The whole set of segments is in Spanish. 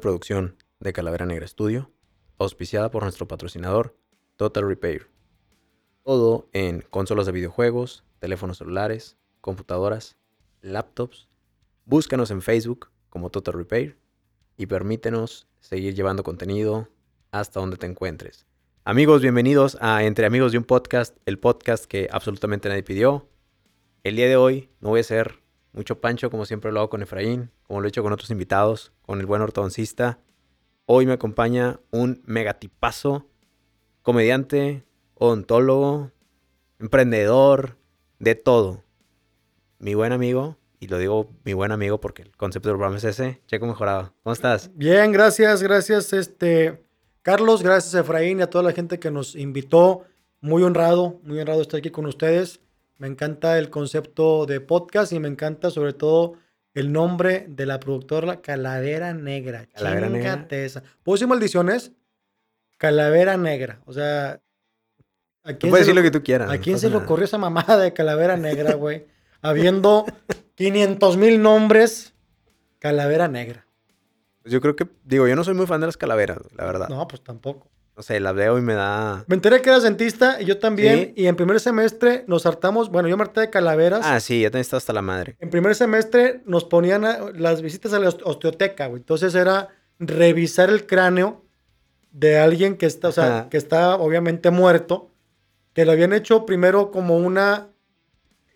producción de Calavera Negra Studio, auspiciada por nuestro patrocinador Total Repair. Todo en consolas de videojuegos, teléfonos celulares, computadoras, laptops. Búscanos en Facebook como Total Repair y permítenos seguir llevando contenido hasta donde te encuentres. Amigos, bienvenidos a Entre Amigos de un Podcast, el podcast que absolutamente nadie pidió. El día de hoy no voy a ser mucho pancho como siempre lo hago con Efraín, como lo he hecho con otros invitados, con el buen ortodoncista. Hoy me acompaña un megatipazo, comediante, odontólogo, emprendedor, de todo. Mi buen amigo, y lo digo mi buen amigo porque el concepto del programa es ese, Checo Mejorado. ¿Cómo estás? Bien, gracias, gracias, este, Carlos, gracias Efraín y a toda la gente que nos invitó. Muy honrado, muy honrado estar aquí con ustedes. Me encanta el concepto de podcast y me encanta sobre todo el nombre de la productora Calavera Negra. Calavera Negra. Esa. ¿Puedo decir maldiciones? Calavera Negra. O sea, ¿a quién puedes decir lo que tú quieras. ¿A quién se le ocurrió esa mamada de Calavera Negra, güey? Habiendo 500 mil nombres, Calavera Negra. Pues yo creo que, digo, yo no soy muy fan de las calaveras, la verdad. No, pues tampoco. No sé, las veo y me da. Me enteré que eras dentista y yo también. Y en primer semestre nos hartamos. Bueno, yo me harté de calaveras. Ah, sí, ya estado hasta la madre. En primer semestre nos ponían las visitas a la osteoteca, güey. Entonces era revisar el cráneo de alguien que está, o sea, que está obviamente muerto. Que lo habían hecho primero como una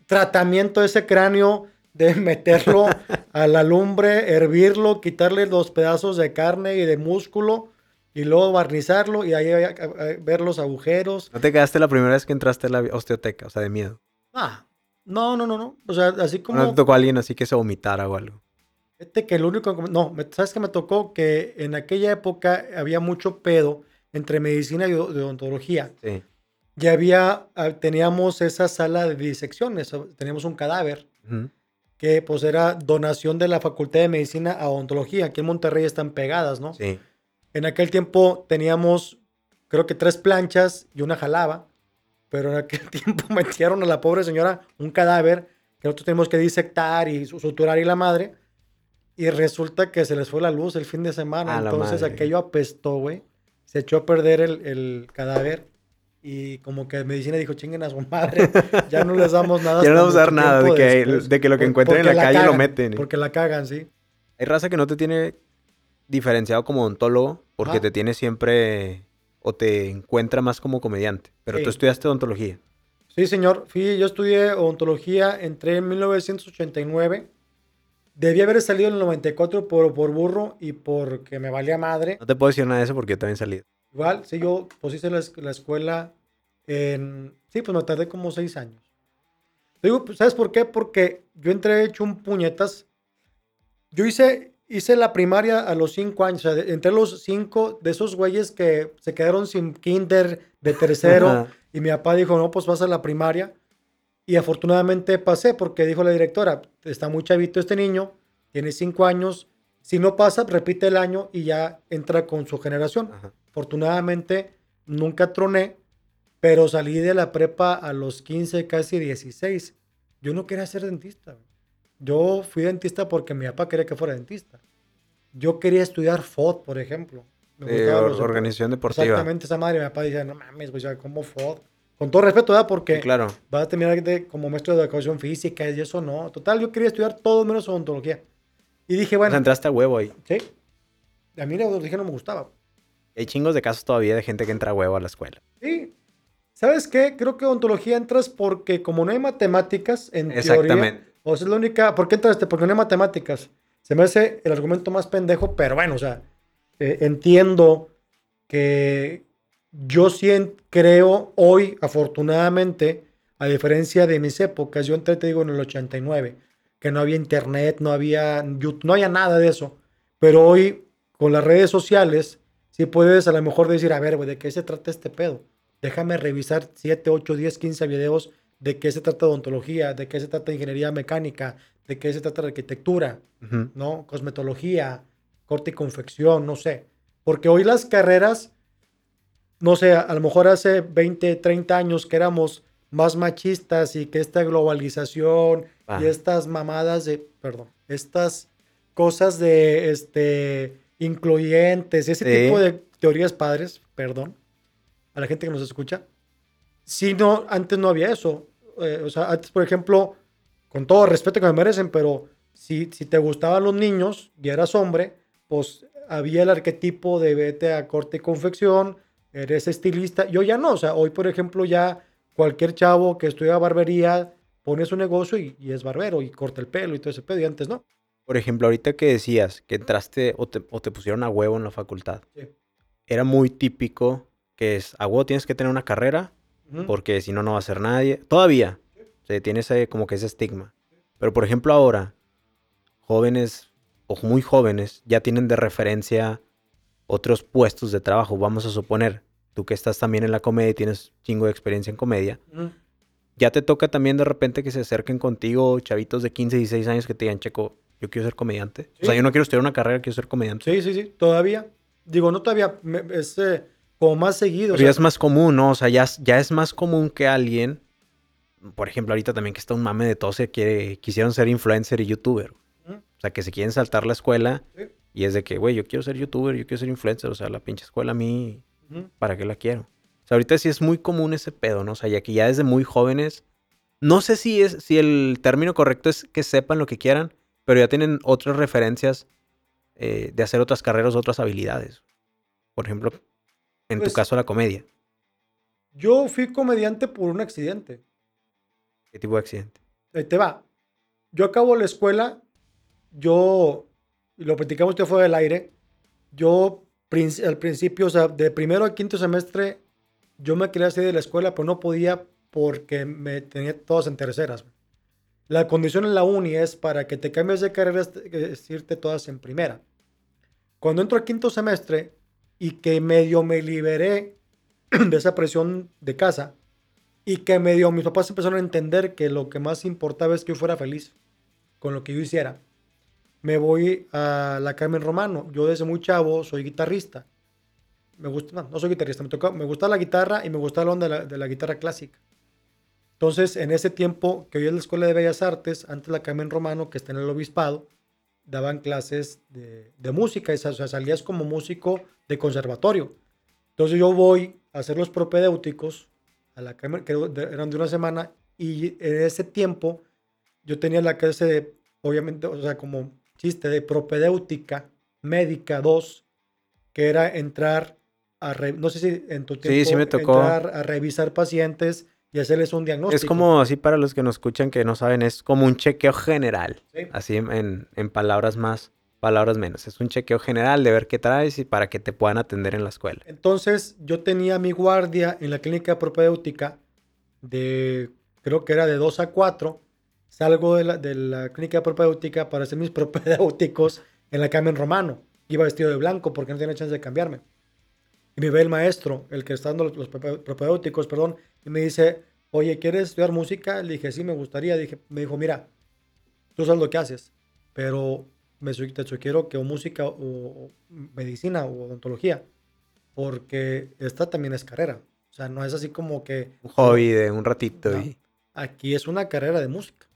tratamiento de ese cráneo de meterlo a la lumbre, hervirlo, quitarle los pedazos de carne y de músculo y luego barnizarlo y ahí ver los agujeros. ¿No te quedaste la primera vez que entraste a la osteoteca? O sea, de miedo. Ah, no, no, no, no. O sea, así como... ¿No te tocó a alguien así que se vomitara o algo? Este que el único... No, ¿sabes qué me tocó? Que en aquella época había mucho pedo entre medicina y odontología. Sí. Y había... Ah, teníamos esa sala de disecciones. Teníamos un cadáver. Que pues era donación de la Facultad de Medicina a odontología. Aquí en Monterrey están pegadas, ¿no? Sí. En aquel tiempo teníamos, creo que tres planchas y una jalaba, pero en aquel tiempo metieron a la pobre señora un cadáver que nosotros tenemos que disectar y suturar y la madre. Y resulta que se les fue la luz el fin de semana. entonces aquello apestó, güey. Se echó a perder el, cadáver. Y como que medicina dijo, chinguen a su madre, ya no les damos nada. ya no vamos a dar nada de que, de que, lo que encuentren en la, calle lo meten. Porque la cagan, sí. Hay raza que no te tiene diferenciado como odontólogo porque te tiene siempre o te encuentra más como comediante. Pero tú estudiaste odontología. Sí, señor. Fui, yo estudié odontología, entré en 1989. Debí haber salido en el 94 por, por burro y porque me valía madre. No te puedo decir nada de eso porque yo también salí. Igual, sí, yo pues hice la, escuela en... Sí, pues me tardé como seis años. Digo, pues, ¿sabes por qué? Porque yo entré hecho un puñetas. Yo hice hice la primaria a los cinco años, o sea, entre los cinco de esos güeyes que se quedaron sin kinder de tercero y mi papá dijo, no, pues vas a la primaria. Y afortunadamente pasé porque dijo la directora, está muy chavito este niño, tiene cinco años, si no pasa, repite el año y ya entra con su generación. Afortunadamente nunca troné, pero salí de la prepa a los 15, casi 16. Yo no quería ser dentista. Yo fui dentista porque mi papá quería que fuera dentista. Yo quería estudiar FOD, por ejemplo. Me organización deportiva. Exactamente, esa madre. Mi papá decía, no mames, güey, ¿cómo FOD? Con todo respeto, ¿verdad? Porque claro. vas a terminar de, como maestro de educación física y eso no. Total, yo quería estudiar todo menos odontología. Y dije, bueno. O entraste a huevo ahí. Sí. A mí la odontología no me gustaba. Hay chingos de casos todavía de gente que entra a huevo a la escuela. Sí. ¿Sabes qué? Creo que odontología entras porque como no hay matemáticas, en Exactamente. O sea, es la única. ¿Por qué entraste? Porque no hay matemáticas. Se me hace el argumento más pendejo, pero bueno, o sea, eh, entiendo que yo sí creo hoy, afortunadamente, a diferencia de mis épocas, yo entré, te digo, en el 89, que no había internet, no había YouTube, no había nada de eso. Pero hoy, con las redes sociales, sí puedes a lo mejor decir, a ver, güey, ¿de qué se trata este pedo? Déjame revisar 7, 8, 10, 15 videos de qué se trata de odontología, de qué se trata de ingeniería mecánica, de qué se trata de arquitectura, ¿no? Cosmetología, corte y confección, no sé. Porque hoy las carreras, no sé, a lo mejor hace 20, 30 años que éramos más machistas y que esta globalización y estas mamadas de, perdón, estas cosas de, este, incluyentes, ese Sí. tipo de teorías padres, perdón, a la gente que nos escucha. Si no, antes no había eso. Eh, o sea, antes, por ejemplo, con todo respeto que me merecen, pero si, si te gustaban los niños y eras hombre, pues había el arquetipo de vete a corte y confección, eres estilista. Yo ya no, o sea, hoy, por ejemplo, ya cualquier chavo que estudia barbería pone su negocio y, y es barbero y corta el pelo y todo ese pedo, y antes no. Por ejemplo, ahorita que decías que entraste o te, o te pusieron a huevo en la facultad, Sí. era muy típico que es a huevo tienes que tener una carrera Porque si no, no va a ser nadie. Todavía se tiene ese, como que ese estigma. Pero por ejemplo, ahora, jóvenes o muy jóvenes ya tienen de referencia otros puestos de trabajo. Vamos a suponer, tú que estás también en la comedia y tienes chingo de experiencia en comedia, ya te toca también de repente que se acerquen contigo chavitos de 15, 16 años que te digan, Checo, yo quiero ser comediante. O sea, Sí. yo no quiero estudiar una carrera, quiero ser comediante. Sí, sí, sí, todavía. Digo, no todavía, me- es eh, como más seguido. o Pero sea, ya es más común, ¿no? O sea, ya, es- ya es más común que alguien, por ejemplo, ahorita también que está un mame de todos que quiere, quisieron ser influencer y youtuber. Ujú. O sea, que se quieren saltar la escuela Sí. y es de que, güey, yo quiero ser youtuber, yo quiero ser influencer. O sea, la pinche escuela a mí. ¿para qué la quiero? O sea, ahorita sí es muy común ese pedo, ¿no? O sea, ya que ya desde muy jóvenes, no sé si es, si el término correcto es que sepan lo que quieran, pero ya tienen otras referencias eh, de hacer otras carreras, otras habilidades. Por ejemplo, en Pues- tu caso la comedia. Yo fui comediante por un accidente. ¿Qué tipo de accidente? Ahí te va. Yo acabo la escuela, yo, y lo platicamos ya fuera del aire, yo al principio, o sea, de primero a quinto semestre, yo me quería salir de la escuela, pero no podía porque me tenía todas en terceras. La condición en la uni es para que te cambies de carrera, es irte todas en primera. Cuando entro al quinto semestre y que medio me liberé de esa presión de casa, y que medio mis papás empezaron a entender que lo que más importaba es que yo fuera feliz con lo que yo hiciera. Me voy a la Carmen Romano. Yo desde muy chavo soy guitarrista. Me gusta, no, no soy guitarrista, me, toca, me gusta la guitarra y me gusta la onda de la, de la guitarra clásica. Entonces, en ese tiempo que hoy es la Escuela de Bellas Artes, antes la Carmen Romano, que está en el obispado, daban clases de, de música, y, o sea, salías como músico de conservatorio. Entonces yo voy a hacer los propedéuticos a la que eran de una semana, y en ese tiempo yo tenía la clase de, obviamente, o sea, como chiste de propedéutica médica 2, que era entrar a, re- no sé si en tu tiempo, sí me tocó. entrar a revisar pacientes y hacerles un diagnóstico. Es como así para los que nos escuchan que no saben, es como un chequeo general. Sí. Así en- en, palabras más, palabras menos. Es un chequeo general de ver qué traes y para que te puedan atender en la escuela. Entonces yo tenía mi guardia en la clínica propedéutica de, creo que era de 2 a 4. Salgo de la, de la clínica propedéutica para hacer mis propedéuticos en la Carmen Romano. Iba vestido de blanco porque no tenía chance de cambiarme. Y me ve el maestro, el que está dando los, los prope- propedéuticos, perdón, y me dice, oye, ¿quieres estudiar música? Le dije, sí, me gustaría. Dije, me dijo, mira, tú sabes lo que haces, pero me te sugiero que o música o, o medicina o odontología, porque esta también es carrera. O sea, no es así como que Un hobby de un ratito. No. y- aquí es una carrera de música.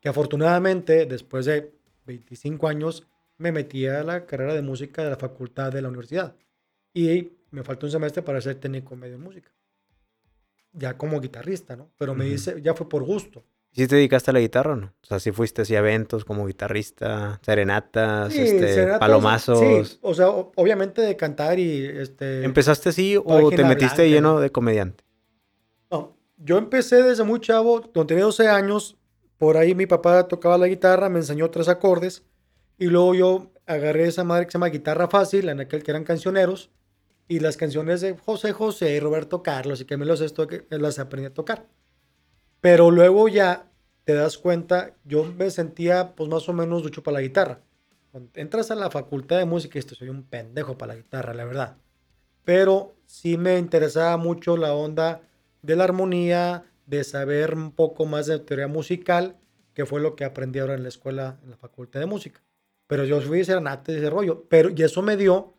Que afortunadamente, después de 25 años, me metí a la carrera de música de la facultad de la universidad. Y me faltó un semestre para ser técnico medio en música. Ya como guitarrista, ¿no? Pero me Ujú. dice, ya fue por gusto. ¿Sí te dedicaste a la guitarra o no? O sea, si fuiste así a eventos como guitarrista, serenatas, Sí, este, serenatas, palomazos. Sí, o sea, obviamente de cantar y este. ¿Empezaste así o te metiste blanca, lleno ¿no? de comediante? No, yo empecé desde muy chavo, cuando tenía 12 años, por ahí mi papá tocaba la guitarra, me enseñó tres acordes, y luego yo agarré esa madre que se llama guitarra fácil, en aquel que eran cancioneros, y las canciones de José José y Roberto Carlos y que me los esto, las aprendí a tocar. Pero luego ya te das cuenta, yo me sentía pues más o menos ducho para la guitarra. Cuando entras a la facultad de música, esto soy un pendejo para la guitarra, la verdad. Pero sí me interesaba mucho la onda de la armonía, de saber un poco más de teoría musical, que fue lo que aprendí ahora en la escuela, en la facultad de música. Pero yo fui serenata de ese rollo. Pero, y eso me dio,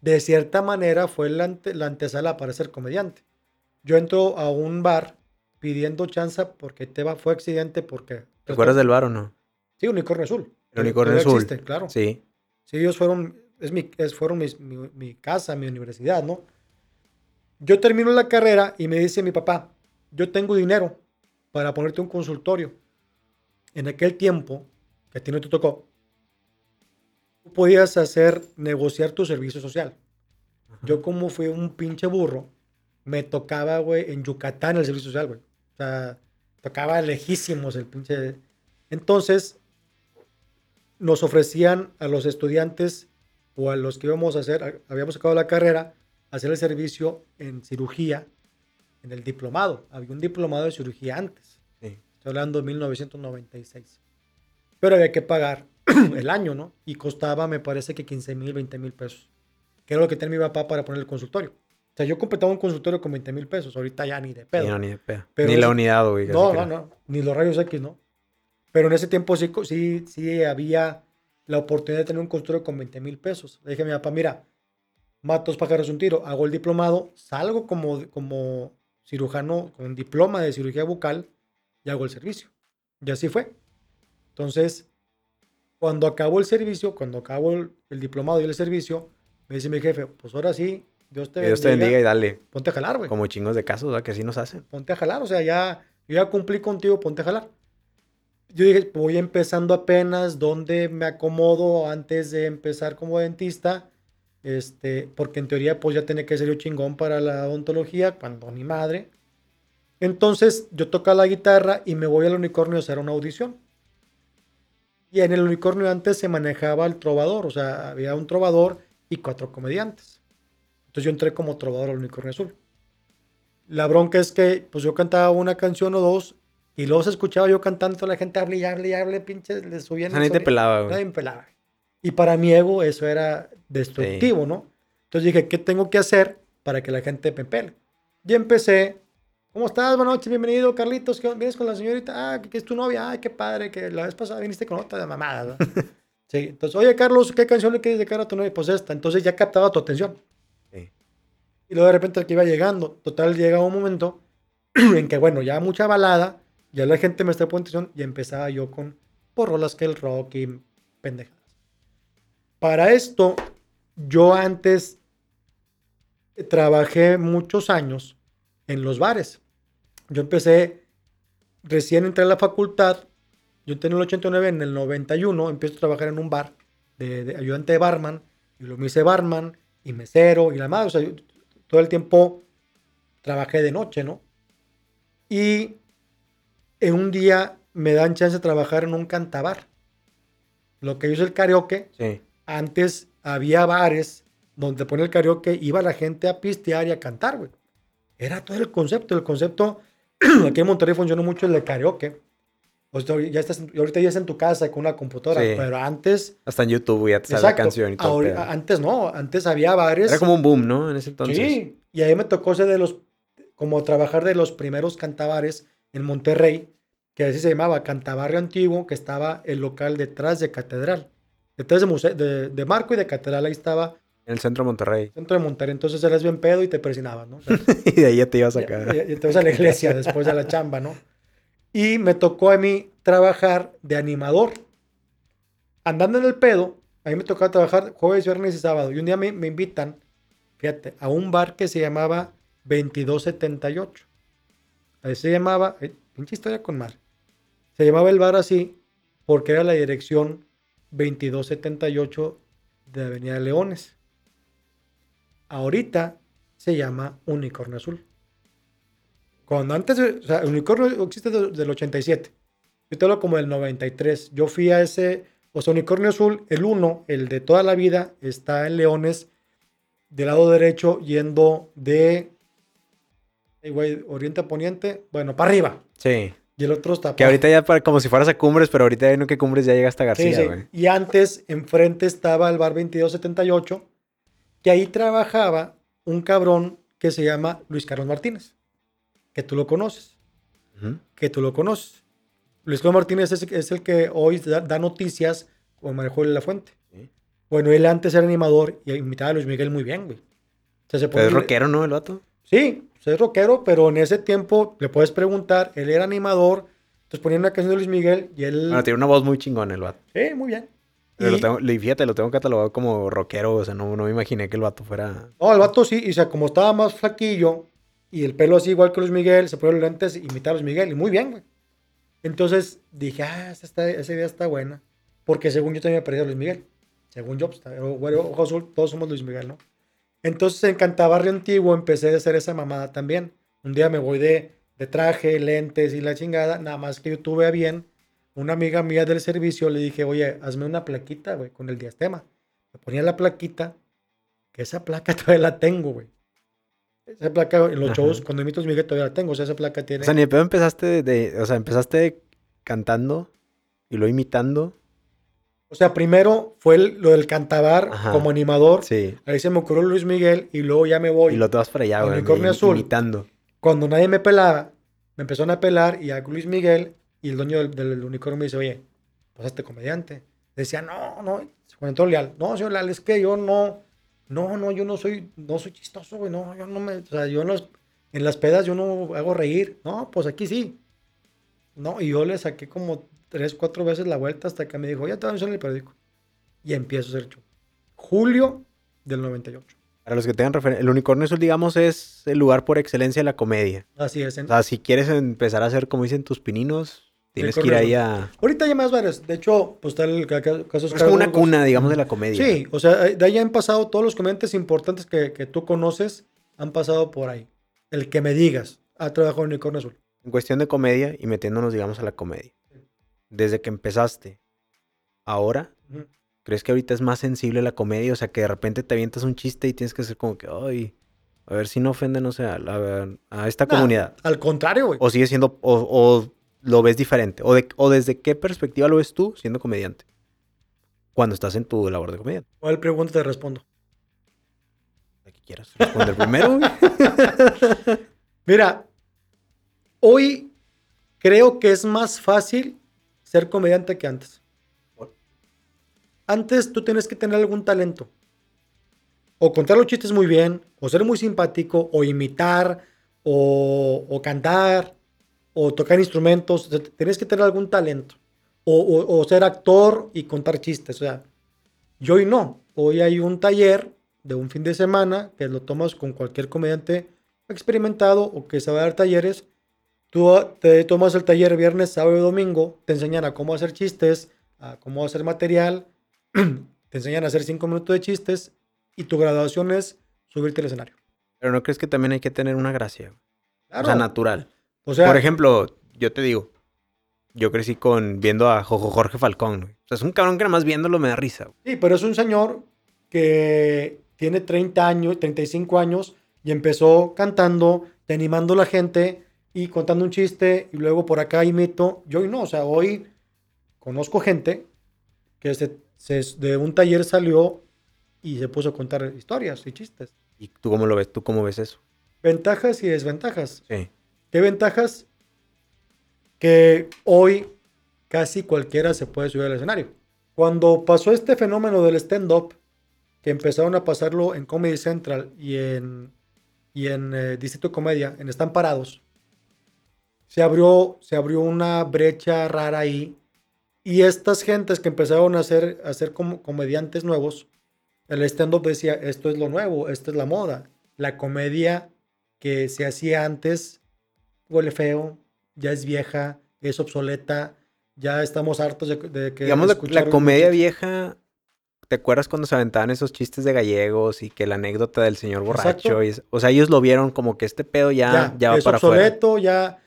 de cierta manera, fue la, ante- la antesala para ser comediante. Yo entro a un bar pidiendo chanza porque Teba fue accidente porque... ¿Te acuerdas del bar o no? Sí, Unicornio Azul. El unicornio azul. existe, claro. Sí. Sí, ellos fueron es mi, es, fueron mis- mi, mi casa, mi universidad, ¿no? Yo termino la carrera y me dice mi papá, yo tengo dinero para ponerte un consultorio. En aquel tiempo, que a ti no te tocó, tú podías hacer, negociar tu servicio social. Yo como fui un pinche burro, me tocaba, güey, en Yucatán el servicio social, güey. O sea, tocaba lejísimos el pinche... Entonces, nos ofrecían a los estudiantes o a los que íbamos a hacer, habíamos sacado la carrera, hacer el servicio en cirugía, en el diplomado. Había un diplomado de cirugía antes. Sí. Estoy hablando de 1996. Pero había que pagar el año, ¿no? Y costaba, me parece que 15 mil, 20 mil pesos. Que era lo que tenía mi papá para poner el consultorio. O sea, yo completaba un consultorio con 20 mil pesos. Ahorita ya ni de pedo. Ni, no, ni de pedo. Pero ni la unidad, güey. No, no, no. Ni los rayos X, ¿no? Pero en ese tiempo sí, sí, sí había la oportunidad de tener un consultorio con 20 mil pesos. Le dije a mi papá, mira, mato dos pájaros un tiro, hago el diplomado, salgo como, como cirujano con diploma de cirugía bucal y hago el servicio. Y así fue. Entonces, cuando acabó el servicio, cuando acabó el, el diplomado y el servicio, me dice mi jefe, pues ahora sí, Dios te Que Dios te bendiga y dale. ponte a jalar, güey Como chingos de casos, ¿verdad? Que así nos hacen. ponte a jalar, o sea, ya, yo ya cumplí contigo, ponte a jalar. Yo dije, voy empezando apenas, ¿dónde me acomodo antes de empezar como dentista? Este, porque en teoría, pues ya tenía que ser yo chingón para la odontología, cuando ni madre. Entonces, yo toco la guitarra y me voy al unicornio a hacer una audición. Y en el unicornio antes se manejaba el trovador, o sea, había un trovador y cuatro comediantes. Entonces yo entré como trovador al unicornio azul. La bronca es que pues yo cantaba una canción o dos y luego se escuchaba yo cantando, toda la gente hable y hable y hable, pinches, le subían. Nadie te pelaba, Nadie güey. me pelaba. Y para mi ego eso era destructivo, ¿no? Entonces dije, ¿qué tengo que hacer para que la gente me pele? Y empecé, ¿cómo estás? Buenas noches, bienvenido, Carlitos. ¿Vienes con la señorita? Ah, que es tu novia. Ay, qué padre, que la vez pasada viniste con otra de mamada. ¿no? sí, entonces, oye, Carlos, ¿qué canción le quieres dedicar a tu novia? Pues esta. Entonces ya captaba tu atención. Sí. Y luego de repente que iba llegando. Total, llega un momento en que, bueno, ya mucha balada, ya la gente me está poniendo atención y empezaba yo con por rolas que el rock y pendejadas. Para esto, yo antes trabajé muchos años en los bares. Yo empecé, recién entré a la facultad, yo entré en el 89, en el 91 empiezo a trabajar en un bar de, de ayudante de barman, y lo me hice barman y mesero y la madre, o sea, yo todo el tiempo trabajé de noche, ¿no? Y en un día me dan chance de trabajar en un cantabar. Lo que es el karaoke, Sí. antes había bares donde ponía el karaoke, iba la gente a pistear y a cantar, güey. Era todo el concepto. El concepto, aquí en Monterrey funcionó mucho el de karaoke. O sea, ya estás, ahorita ya estás en tu casa con una computadora, Sí. pero antes, Hasta en YouTube, ya te sale la canción y todo. pedo. antes no, antes había bares. Era como un boom, ¿no? En ese entonces. Sí, y ahí me tocó ser de los, como trabajar de los primeros cantabares en Monterrey, que así se llamaba Cantabarrio Antiguo, que estaba el local detrás de Catedral, detrás de, museo, de, de Marco y de Catedral, ahí estaba En el centro de Monterrey. centro de Monterrey, entonces eras bien pedo y te persinaban, ¿no? O sea, y de ahí ya te ibas a ya- ya te vas a la iglesia después de la chamba, ¿no? Y me tocó a mí trabajar de animador. Andando en el pedo, a mí me tocaba trabajar jueves, viernes y sábado. Y un día me, me invitan, fíjate, a un bar que se llamaba 2278. Ahí se llamaba, eh, pinche historia con mar. Se llamaba el bar así porque era la dirección 2278 de Avenida Leones. Ahorita se llama Unicornio Azul. Cuando antes, o sea, el Unicornio existe de- del 87. Yo te hablo como del 93. Yo fui a ese, o sea, Unicornio Azul, el 1, el de toda la vida, está en Leones, del lado derecho, yendo de oriente a poniente, bueno, para arriba. Sí. Y el otro está Que para ahorita ya para, como si fueras a Cumbres, pero ahorita ya no que Cumbres ya llega hasta Sí, García, sí. güey. Y antes, enfrente estaba el bar 2278, que ahí trabajaba un cabrón que se llama Luis Carlos Martínez, que tú lo conoces, que tú lo conoces. Luis Carlos Martínez es, es el que hoy da, da noticias con María Julia La Fuente. Sí. Bueno, él antes era animador y imitaba a Luis Miguel muy bien, güey. O sea, se es rockero, ¿no? El vato. Sí, es rockero, pero en ese tiempo le puedes preguntar, él era animador, entonces ponía una canción de Luis Miguel y él... Bueno, tiene una voz muy chingona el vato. Sí, muy bien. Pero lo Y- tengo, le- fíjate, lo tengo catalogado como rockero, o sea, no, no me imaginé que el vato fuera... No, el vato sí, y o sea, como estaba más flaquillo y el pelo así igual que Luis Miguel, se ponía los lentes y imitaba a Luis Miguel, y muy bien, güey. Entonces dije, ah, esa, está- esa idea está buena, porque según yo también me parecía a Luis Miguel. Según yo, pues, güero, ojo azul, todos somos Luis Miguel, ¿no? Entonces en Cantabarrio Antiguo empecé a hacer esa mamada también. Un día me voy de, de traje, lentes y la chingada, nada más que yo tuve a bien, una amiga mía del servicio le dije, oye, hazme una plaquita, güey, con el diastema. Me ponía la plaquita, que esa placa todavía la tengo, güey. Esa placa en los Ajá. shows, cuando imito a Miguel todavía la tengo, o sea, esa placa tiene... O sea, ni de pedo empezaste de, O sea, empezaste cantando y luego imitando. O sea, primero fue el- lo del cantabar Ajá. como animador. Sí. Ahí se me ocurrió Luis Miguel y luego ya me voy. Y lo te vas para allá, güey. Unicornio azul. Imitando. Cuando nadie me pelaba, me empezaron a pelar y a Luis Miguel y el dueño del, del unicornio me dice, oye, pues este comediante. Decía, no, no, Juan Antonio Leal, no, señor Leal, es que yo no, no, no, yo no soy, no soy chistoso, güey, no, yo no me, o sea, yo las, en las pedas yo no hago reír, no, pues aquí sí. No, y yo le saqué como tres, cuatro veces la vuelta hasta que me dijo, ya te voy a en el periódico. Y empiezo a hacer show. Julio del 98. Para los que tengan referencia, el unicornio azul, digamos, es el lugar por excelencia de la comedia. Así es. en- O sea, si quieres empezar a hacer, como dicen tus pininos, tienes que ir ahí a... Ahorita hay más varios. De hecho, pues está el ca- ca- caso Es como una cuna, digamos, de la comedia. Sí, o sea, de ahí han pasado todos los comediantes importantes que, que tú conoces, han pasado por ahí. El que me digas, ha trabajado en Unicornio Azul. En cuestión de comedia y metiéndonos, digamos, a la comedia. Desde que empezaste, ahora. ¿crees que ahorita es más sensible la comedia? O sea, que de repente te avientas un chiste y tienes que ser como que, ay, a ver si no ofende, no sé, a, a esta Nah, comunidad. Al contrario, güey. O sigue siendo, o, o lo ves diferente. O, de- o desde qué perspectiva lo ves tú siendo comediante. Cuando estás en tu labor de comediante. ¿Cuál pregunta te respondo? La que quieras responder primero. Mira, hoy creo que es más fácil ser comediante que antes. Antes tú tienes que tener algún talento. O contar los chistes muy bien, o ser muy simpático, o imitar, o, o cantar, o tocar instrumentos. Tienes que tener algún talento. O, o- o ser actor y contar chistes. O sea, yo hoy no. Hoy hay un taller de un fin de semana que lo tomas con cualquier comediante experimentado o que sabe dar talleres. Tú ah, te tomas el taller viernes, sábado y domingo, te enseñan a cómo hacer chistes, a cómo hacer material, te enseñan a hacer cinco minutos de chistes y tu graduación es subirte al escenario. Pero no crees que también hay que tener una gracia. Claro. O sea, natural. O sea, Por ejemplo, yo te digo, yo crecí con viendo a Jorge Falcón. güey. O sea, es un cabrón que nada más viéndolo me da risa. güey. Sí, pero es un señor que tiene 30 años, 35 años y empezó cantando, animando a la gente y contando un chiste y luego por acá imito. Yo hoy no, o sea, hoy conozco gente que se, se- de un taller salió y se puso a contar historias y chistes. ¿Y tú cómo lo ves? ¿Tú cómo ves eso? Ventajas y desventajas. Sí. ¿Qué ventajas? Que hoy casi cualquiera se puede subir al escenario. Cuando pasó este fenómeno del stand-up, que empezaron a pasarlo en Comedy Central y en, y en eh, Distrito Comedia, en Están Parados, se abrió, se abrió una brecha rara ahí. Y estas gentes que empezaron a hacer, a comediantes nuevos, el stand-up decía, esto es lo nuevo, esta es la moda. La comedia que se hacía antes huele feo, ya es vieja, es obsoleta, ya estamos hartos de, de que... Digamos, la, comedia vieja. ¿Te acuerdas cuando se aventaban esos chistes de gallegos y que la anécdota del señor borracho? Y o sea, ellos lo vieron como que este pedo ya, ya, ya, va es para afuera. obsoleto, ya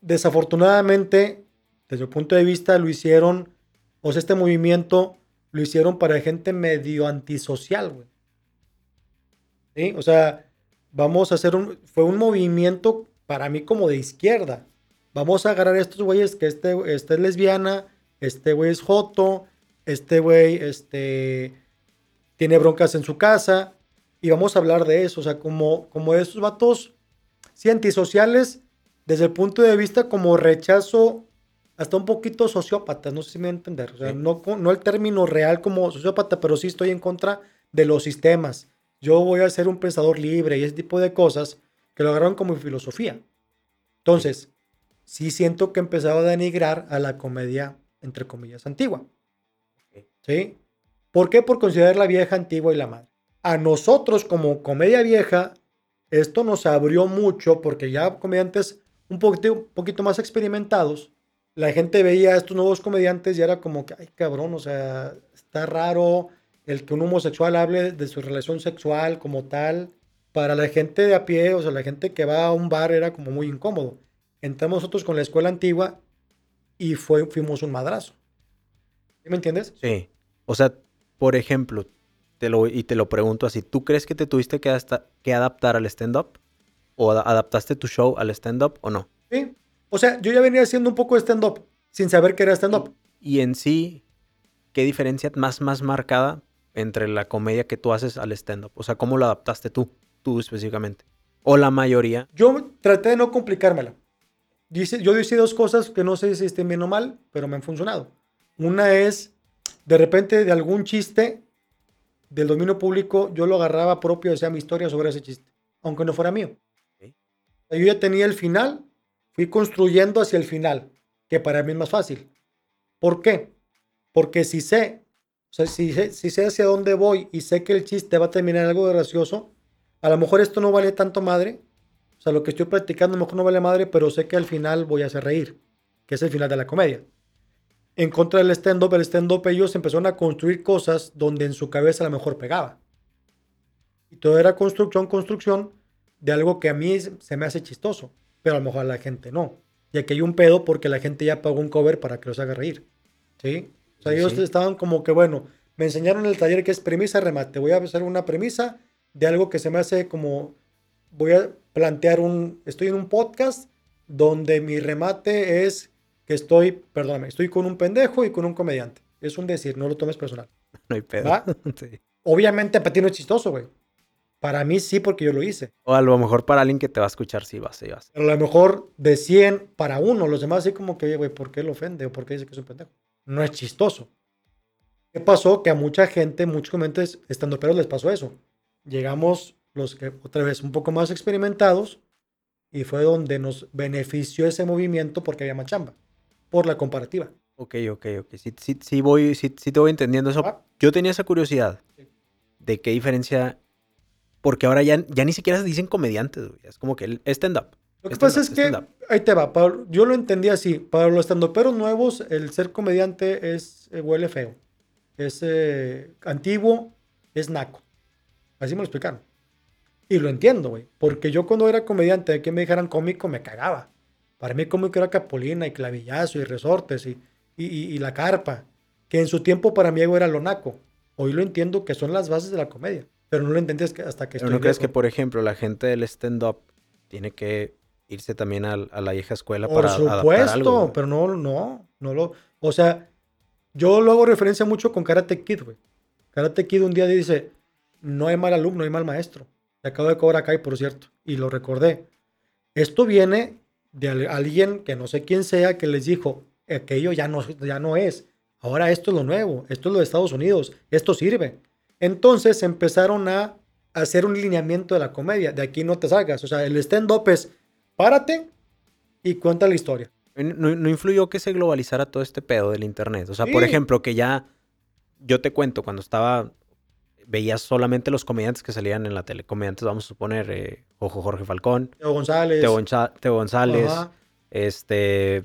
desafortunadamente, desde mi punto de vista, lo hicieron, o sea, este movimiento lo hicieron para gente medio antisocial, güey. ¿Sí? O sea, vamos a hacer un, fue un movimiento para mí como de izquierda. Vamos a agarrar a estos güeyes que este, esta es lesbiana, este güey es joto, este güey, este, tiene broncas en su casa, y vamos a hablar de eso, o sea, como, como de esos vatos, sí, antisociales, desde el punto de vista como rechazo, hasta un poquito sociópatas, no sé si me voy a entender, o sea, Sí. no, no el término real como sociópata, pero sí estoy en contra de los sistemas. Yo voy a ser un pensador libre y ese tipo de cosas que lo agarraron como filosofía. Entonces, sí siento que empezaba a denigrar a la comedia, entre comillas, antigua. ¿Sí? ¿Por qué? Por considerar la vieja, antigua y la madre. A nosotros como comedia vieja, esto nos abrió mucho porque ya comediantes un poquito, un poquito más experimentados, la gente veía a estos nuevos comediantes y era como que, ay cabrón, o sea, está raro el que un homosexual hable de su relación sexual como tal. Para la gente de a pie, o sea, la gente que va a un bar era como muy incómodo. Entramos nosotros con la escuela antigua y fue, fuimos un madrazo. ¿Sí ¿Me entiendes? Sí. O sea, por ejemplo, te lo, y te lo pregunto así, ¿tú crees que te tuviste que, hasta, que adaptar al stand-up? ¿O ad- adaptaste tu show al stand-up o no? Sí. O sea, yo ya venía haciendo un poco de stand-up sin saber que era stand-up. Y en sí, ¿qué diferencia más, más marcada entre la comedia que tú haces al stand-up? O sea, ¿cómo lo adaptaste tú, tú específicamente? O la mayoría. Yo traté de no complicármela. Yo hice dos cosas que no sé si estén bien o mal, pero me han funcionado. Una es, de repente, de algún chiste del dominio público, yo lo agarraba propio, decía mi historia sobre ese chiste, aunque no fuera mío. Yo ya tenía el final, fui construyendo hacia el final, que para mí es más fácil. ¿Por qué? Porque si sé, o sea, si sé, si sé hacia dónde voy y sé que el chiste va a terminar en algo gracioso, a lo mejor esto no vale tanto madre, o sea, lo que estoy practicando a lo mejor no vale madre, pero sé que al final voy a hacer reír, que es el final de la comedia. En contra del stand-up, el stand-up ellos empezaron a construir cosas donde en su cabeza a lo mejor pegaba. Y todo era construcción, construcción de algo que a mí se me hace chistoso, pero a lo mejor a la gente no. Y aquí hay un pedo porque la gente ya pagó un cover para que los haga reír. ¿Sí? O sea, Sí, ellos sí. estaban como que, bueno, me enseñaron en el taller que es premisa, remate. Voy a hacer una premisa de algo que se me hace como, voy a plantear un, estoy en un podcast donde mi remate es que estoy, perdóname, estoy con un pendejo y con un comediante. Es un decir, no lo tomes personal. No hay pedo. ¿Va? Sí. Obviamente para ti no es chistoso, güey. Para mí sí, porque yo lo hice. O a lo mejor para alguien que te va a escuchar, sí vas, sí vas. Pero a lo mejor de 100 para uno, los demás así como que, güey, ¿por qué lo ofende? ¿O por qué dice que es un pendejo? No es chistoso. ¿Qué pasó? Que a mucha gente, muchos comediantes estando pero les pasó eso. Llegamos los que otra vez un poco más experimentados y fue donde nos benefició ese movimiento porque había más chamba, por la comparativa. Ok, ok, ok. Sí, sí, sí voy, sí, sí te voy entendiendo eso. Ah. Yo tenía esa curiosidad de qué diferencia. Porque ahora ya, ya ni siquiera se dicen comediantes, güey. Es como que el stand-up. Lo que pasa es que, ahí te va, Pablo, yo lo entendí así, para los estandoperos nuevos, el ser comediante es, eh, huele feo, es eh, antiguo, es naco. Así me lo explicaron. Y lo entiendo, güey, porque yo cuando era comediante, que me dijeran cómico, me cagaba. Para mí cómico era Capulina y Clavillazo y Resortes y, y, y- y La Carpa, que en su tiempo para mí era lo naco. Hoy lo entiendo que son las bases de la comedia, pero no lo entendí hasta que- hasta que Pero estoy no crees que, por ejemplo, la gente del stand-up tiene que irse también al- a, la vieja escuela Por para adaptar supuesto, algo, pero no, no, no lo. O sea, yo lo hago referencia mucho con Karate Kid, güey. Karate Kid un día dice: No hay mal alumno, hay mal maestro. Te acabo de cobrar acá, por cierto, y lo recordé. Esto viene de al- alguien que no sé quién sea que les dijo: Aquello ya no, ya no es. Ahora esto es lo nuevo, esto es lo de Estados Unidos, esto sirve. Entonces empezaron a hacer un lineamiento de la comedia. De aquí no te salgas. O sea, el stand-up es párate y cuenta la historia. No, no influyó que se globalizara todo este pedo del internet. O sea, por ejemplo, que ya yo te cuento, cuando estaba, veías solamente los comediantes que salían en la tele. Comediantes, vamos a suponer, eh, Ojo Jorge Falcón, Teo González. Teo, Gonza- Teo González, Ajá. este,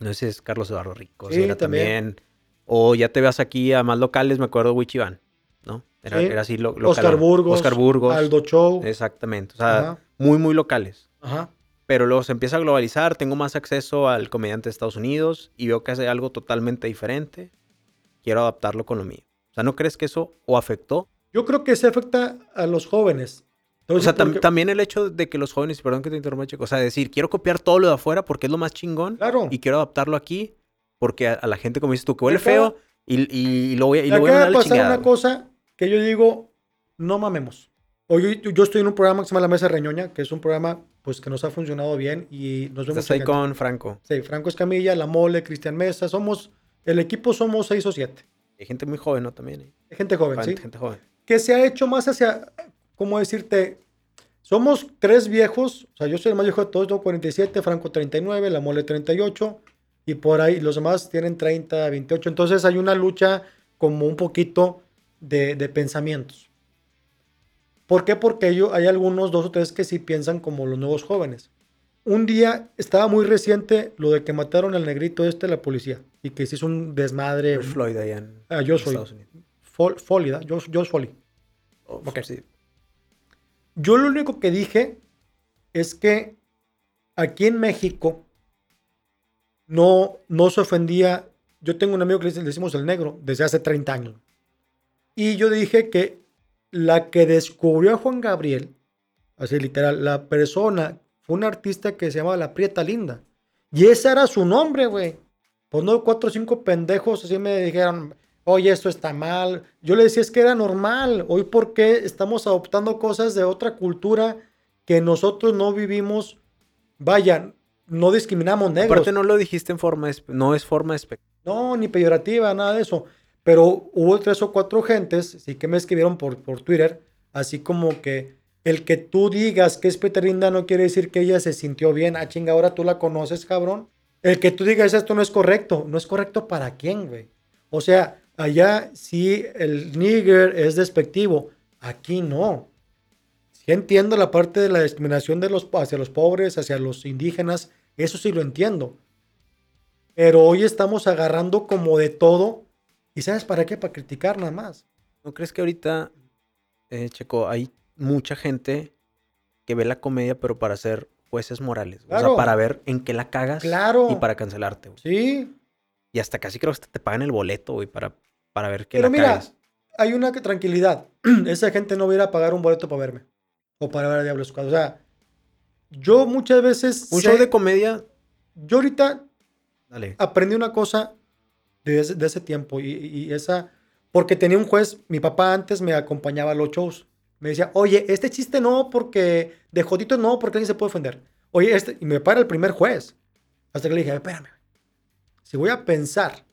no sé si es Carlos Eduardo Rico, Sí, era también. también. O ya te veas aquí a más locales, me acuerdo Wichiván, ¿no? Era, Sí. era así lo, local. Oscar Burgos. Oscar Burgos. Aldo Show. Exactamente. O sea, Ajá. muy, muy locales. Ajá. Pero luego se empieza a globalizar, tengo más acceso al comediante de Estados Unidos y veo que hace algo totalmente diferente. Quiero adaptarlo con lo mío. Sea, ¿no crees que eso o afectó? Yo creo que se afecta a los jóvenes. Voy O sea, decir tam- por qué. también el hecho de que los jóvenes, perdón que te interrumpa, chico, o sea, decir, quiero copiar todo lo de afuera porque es lo más chingón Claro. y quiero adaptarlo aquí porque a, a la gente, como dices tú, que huele Acá- feo y, y, lo voy, a- y lo voy a la pasar chingada. una cosa que yo digo, no mamemos. O yo, yo estoy en un programa que se llama La Mesa Reñoña, que es un programa pues que nos ha funcionado bien y nos vemos ahí con Franco. Sí, Franco Escamilla, La Mole, Cristian Mesa, somos, el equipo somos seis o siete. Hay gente muy joven, ¿no? También. ¿eh? Gente joven, ¿sí? gente joven. que se ha hecho más hacia, ¿cómo decirte? Somos tres viejos, o sea, yo soy el más viejo de todos, tengo 47, Franco 39, La Mole 38, y por ahí los demás tienen 30, 28. Entonces hay una lucha como un poquito de, de pensamientos. ¿Por qué? Porque yo, hay algunos, dos o tres, que sí piensan como los nuevos jóvenes. Un día estaba muy reciente lo de que mataron al negrito este, la policía, y que se hizo un desmadre. George Floyd allá en Ah, George Floyd. Estados Unidos. Fol- Foley, ¿da? George, George Foley. Oh, Ok. sí. Yo lo único que dije es que aquí en México no, no se ofendía. Yo tengo un amigo que le decimos el negro desde hace 30 años. Y yo dije que la que descubrió a Juan Gabriel, así literal, la persona fue un artista que se llamaba La Prieta Linda. Y ese era su nombre, güey. Pues no, cuatro o cinco pendejos así me dijeron, oye, esto está mal. Yo le decía, es que era normal. Hoy, ¿por qué estamos adoptando cosas de otra cultura que nosotros no vivimos? Vaya, no discriminamos negros. Aparte no lo dijiste en forma, no es forma despectiva. No, ni peyorativa, nada de eso. Pero hubo tres o cuatro gentes, sí que me escribieron por, por Twitter, así como que el que tú digas que es Peter Linda no quiere decir que ella se sintió bien. Ah, chinga, ahora tú la conoces, cabrón. El que tú digas esto no es correcto. ¿No es correcto para quién, güey? O sea, allá sí el nigger es despectivo. Aquí no. Sí entiendo la parte de la discriminación de los, hacia los pobres, hacia los indígenas. Eso sí lo entiendo. Pero hoy estamos agarrando como de todo. ¿Y sabes para qué? Para criticar nada más. ¿No crees que ahorita, eh, Checo, hay mucha gente que ve la comedia pero para ser jueces morales? O sea, para ver en qué la cagas Claro. y para cancelarte. güey. Sí. Y hasta casi creo que te pagan el boleto, güey, para, para ver que Pero la mira, cagas. hay una que- tranquilidad. Esa gente no va a ir a pagar un boleto para verme. O para ver a Diablo Squad. O sea, yo muchas veces. Un sé- show de comedia, Yo ahorita dale. aprendí una cosa de ese, de ese tiempo y, y esa, porque tenía un juez, mi papá antes me acompañaba a los shows, me decía, oye, este chiste no, porque de joditos no, porque alguien se puede ofender. Oye, este, y me para el primer juez, hasta que le dije, espérame, si voy a pensar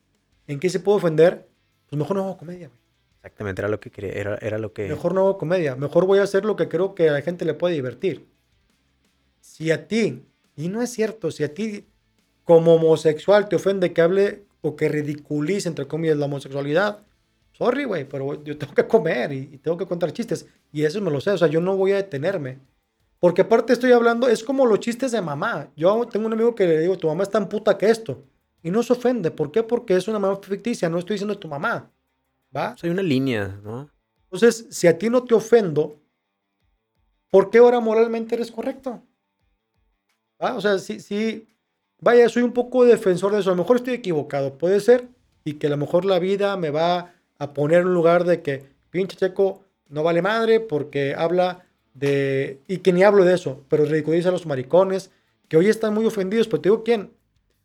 en qué se puede ofender, pues mejor no hago comedia, güey. Exactamente, era lo que quería, era, era lo que... Mejor no hago comedia, mejor voy a hacer lo que creo que a la gente le puede divertir. Si a ti, y no es cierto, si a ti como homosexual te ofende que hable o que ridiculice, entre comillas, la homosexualidad, sorry, güey, pero yo tengo que comer y, y tengo que contar chistes. Y eso me lo sé, o sea, yo no voy a detenerme. Porque aparte estoy hablando, es como los chistes de mamá. Yo tengo un amigo que le digo, tu mamá es tan puta que esto. Y no se ofende. ¿Por qué? Porque es una mamá ficticia, no estoy diciendo tu mamá. ¿Va? Soy una línea, ¿no? Entonces, si a ti no te ofendo, ¿por qué ahora moralmente eres correcto? ¿Ah? O sea, sí, sí, vaya, soy un poco defensor de eso. A lo mejor estoy equivocado, puede ser, y que a lo mejor la vida me va a poner un lugar de que pinche checo no vale madre porque habla de, y que ni hablo de eso, pero ridiculiza a los maricones, que hoy están muy ofendidos, pero te digo quién.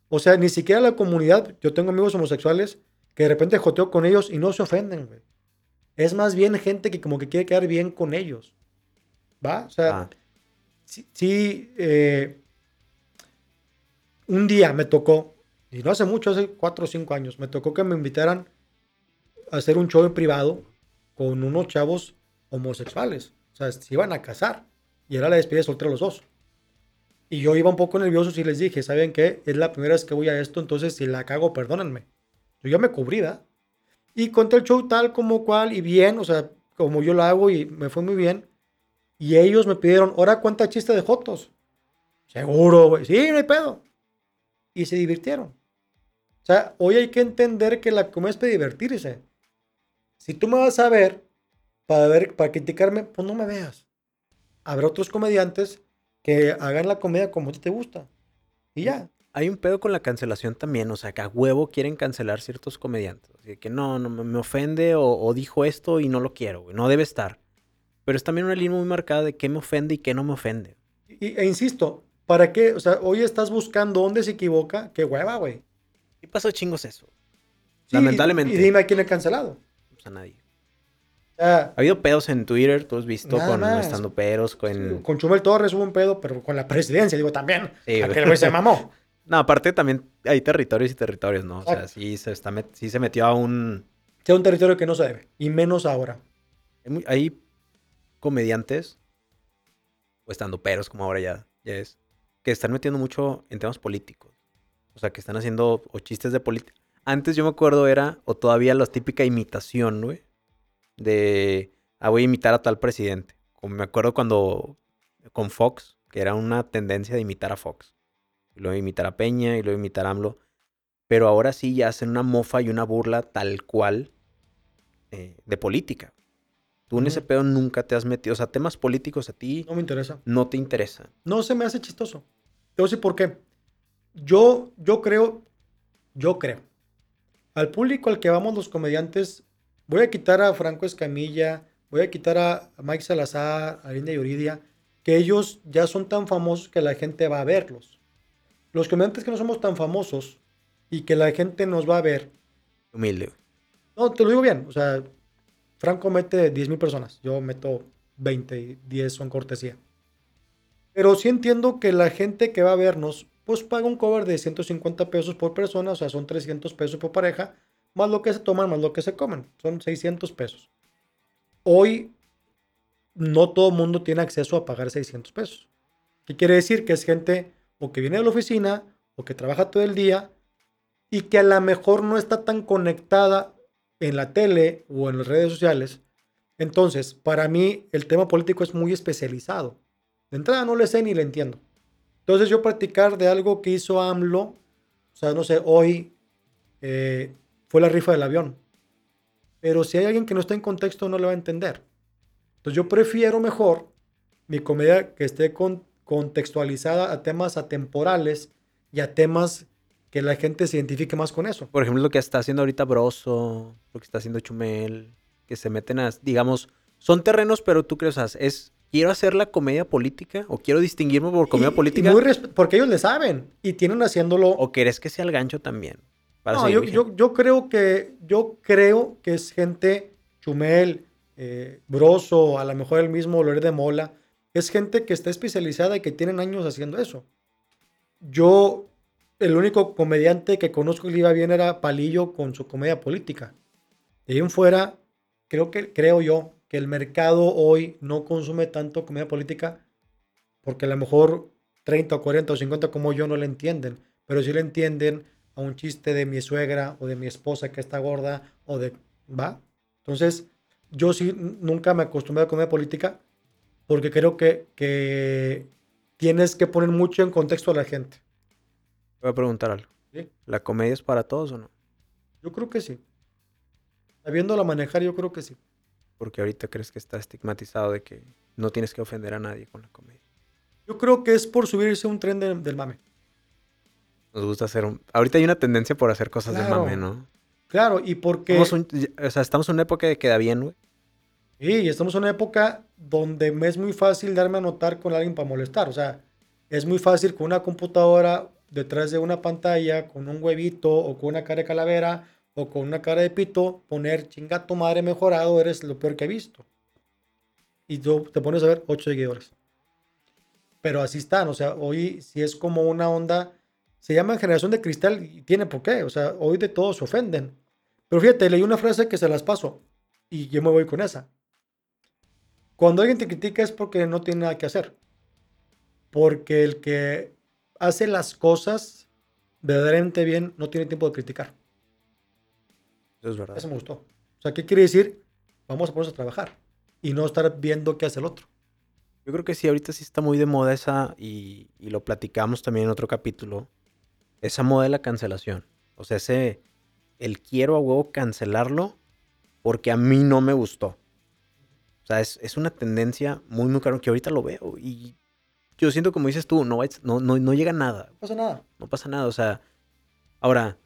O sea, ni siquiera la comunidad, yo tengo amigos homosexuales que de repente joteo con ellos y no se ofenden, güey. Es más bien gente que como que quiere quedar bien con ellos. ¿Va? O sea, Ah, sí, sí, eh, un día me tocó, y no hace mucho, hace cuatro o cinco años, me tocó que me invitaran hacer un show en privado con unos chavos homosexuales. O sea, se iban a casar. Y era la despedida de soltero los dos. Y yo iba un poco nervioso y les dije, ¿saben qué? Es la primera vez que voy a esto, entonces si la cago, perdónenme. Yo ya me cubrí, ¿verdad? Y conté el show tal como cual y bien, o sea, como yo lo hago y me fue muy bien. Y ellos me pidieron, ¿ahora cuánta chiste de Jotos? Seguro, güey. Sí, no hay pedo. Y se divirtieron. O sea, hoy hay que entender que la comedia es para divertirse. Si tú me vas a ver para, ver, para criticarme, pues no me veas. Habrá otros comediantes que hagan la comedia como a ti te gusta. Y ya. hay un pedo con la cancelación también, o sea, que a huevo quieren cancelar ciertos comediantes. Así que no, no me ofende o, o dijo esto y no lo quiero, güey, no debe estar. Pero es también una línea muy marcada de qué me ofende y qué no me ofende. Y, e insisto, ¿para qué? O sea, hoy estás buscando dónde se equivoca. Qué hueva, güey. ¿Qué pasó chingos eso? Sí, Lamentablemente. Y, y dime a quién he cancelado. Pues a nadie. Ha habido pedos en Twitter, tú has visto, Nada con más. estando peros, con... con Chumel Torres hubo un pedo, pero con la presidencia, digo, también. Sí, aquel güey. se mamó. No, aparte también hay territorios y territorios, ¿no? O sea, sí se, está met- sí se metió a un... Sea un territorio que no se debe. Y menos ahora. Hay, comediantes, o estando peros como ahora ya, ya es, que están metiendo mucho en temas políticos. O sea, que están haciendo o chistes de política. Antes yo me acuerdo era, o todavía la típica imitación, güey. De, ah, voy a imitar a tal presidente. Como me acuerdo cuando, con Fox, que era una tendencia de imitar a Fox. Y luego imitar a Peña y luego imitar a AMLO. Pero ahora sí ya hacen una mofa y una burla tal cual eh, de política. Tú en ese pedo nunca te has metido. O sea, temas políticos a ti No me interesa. no te interesan. No se me hace chistoso. Te voy a decir por qué. Yo, yo creo, yo creo. Al público al que vamos los comediantes, voy a quitar a Franco Escamilla, voy a quitar a Mike Salazar, a Linda Yuridia, que ellos ya son tan famosos que la gente va a verlos. Los comediantes que no somos tan famosos y que la gente nos va a ver, Humilde, no, te lo digo bien, o sea, Franco mete 10 mil personas, yo meto 20 y 10 son cortesía. Pero sí entiendo que la gente que va a vernos, pues paga un cover de 150 pesos por persona, o sea, son 300 pesos por pareja, más lo que se toman, más lo que se comen, son 600 pesos. Hoy no todo el mundo tiene acceso a pagar 600 pesos. ¿Qué quiere decir? Que es gente o que viene de la oficina o que trabaja todo el día y que a lo mejor no está tan conectada en la tele o en las redes sociales. Entonces, para mí el tema político es muy especializado. De entrada no le sé ni le entiendo. Entonces yo practicar de algo que hizo AMLO, o sea, no sé, hoy eh, fue la rifa del avión. Pero si hay alguien que no está en contexto no le va a entender. Entonces yo prefiero mejor mi comedia que esté con- contextualizada a temas atemporales y a temas que la gente se identifique más con eso. Por ejemplo, lo que está haciendo ahorita Broso, lo que está haciendo Chumel, que se meten a, digamos, son terrenos, pero tú crees, o sea, es, quiero hacer la comedia política o quiero distinguirme por comedia Y- y política muy porque ellos le saben y tienen haciéndolo. o querés que sea el gancho también. Para No, yo creo que yo creo que es gente Chumel, eh, Broso, a lo mejor el mismo Loret de Mola, es gente que está especializada y que tienen años haciendo eso. Yo, el único comediante que conozco que le iba bien era Palillo con su comedia política. De ahí en fuera, creo que creo yo que el mercado hoy no consume tanto comedia política porque a lo mejor 30 o 40 o 50 como yo no le entienden, pero sí le entienden a un chiste de mi suegra o de mi esposa que está gorda o de... ¿Va? Entonces, yo sí nunca me acostumbré a comedia política porque creo que, que tienes que poner mucho en contexto a la gente. Voy a preguntar algo. ¿sí? ¿La comedia es para todos o no? Yo creo que sí. Sabiéndola manejar, yo creo que sí. Porque ahorita crees que está estigmatizado de que no tienes que ofender a nadie con la comedia. Yo creo que es por subirse un tren de- del mame. Nos gusta hacer un... Ahorita hay una tendencia por hacer cosas de Claro. mame, ¿no? Claro, y porque... Un- O sea, estamos en una época que queda bien, güey. Sí, y estamos en una época donde me es muy fácil darme a notar con alguien para molestar. O sea, es muy fácil con una computadora detrás de una pantalla, con un huevito o con una cara de calavera o con una cara de pito, poner chinga tu madre mejorado, eres lo peor que he visto. Y tú te pones a ver 8 seguidores. Pero así están, o sea, hoy si es como una onda, se llama generación de cristal y tiene por qué, o sea, hoy de todos se ofenden. Pero fíjate, leí una frase que se las paso y yo me voy con esa. Cuando alguien te critica es porque no tiene nada que hacer. Porque el que hace las cosas verdaderamente bien no tiene tiempo de criticar. Eso es verdad. Eso me gustó. O sea, ¿qué quiere decir? Vamos a ponernos a trabajar y no estar viendo qué hace el otro. Yo creo que sí, ahorita sí está muy de moda esa, y, y lo platicamos también en otro capítulo, esa moda de la cancelación. O sea, ese, el quiero a huevo cancelarlo porque a mí no me gustó. O sea, es, es una tendencia muy, muy caro que ahorita lo veo. Y yo siento, como dices tú, no, va- no, no, no llega nada. No pasa nada. No pasa nada. O sea, ahora,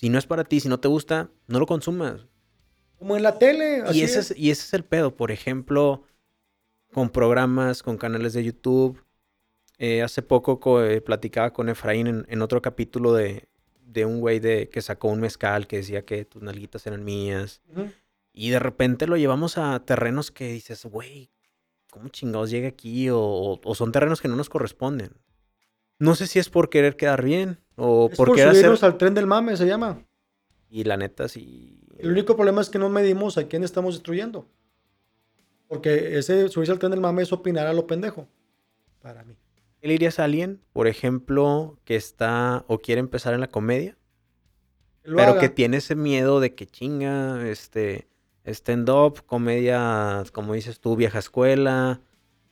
si no es para ti, si no te gusta, no lo consumas. Como en la tele. así Y ese, es. es, y ese es el pedo. Por ejemplo, con programas, con canales de YouTube. Eh, hace poco co- eh, platicaba con Efraín en, en otro capítulo de, de un güey de, que sacó un mezcal que decía que tus nalguitas eran mías. Y de repente lo llevamos a terrenos que dices, güey, ¿cómo chingados llega aquí? O son terrenos que no nos corresponden. No sé si es por querer quedar bien o Es por por querer hacer... subirnos al tren del mame, se llama. Y la neta, sí... El único problema es que no medimos a quién estamos destruyendo. Porque ese subirse al tren del mame es opinar a lo pendejo. Para mí. ¿Qué le dirías a alguien, por ejemplo, que está o quiere empezar en la comedia? Pero haga. que tiene ese miedo de que chinga, este, stand-up, comedia, como dices tú, vieja escuela,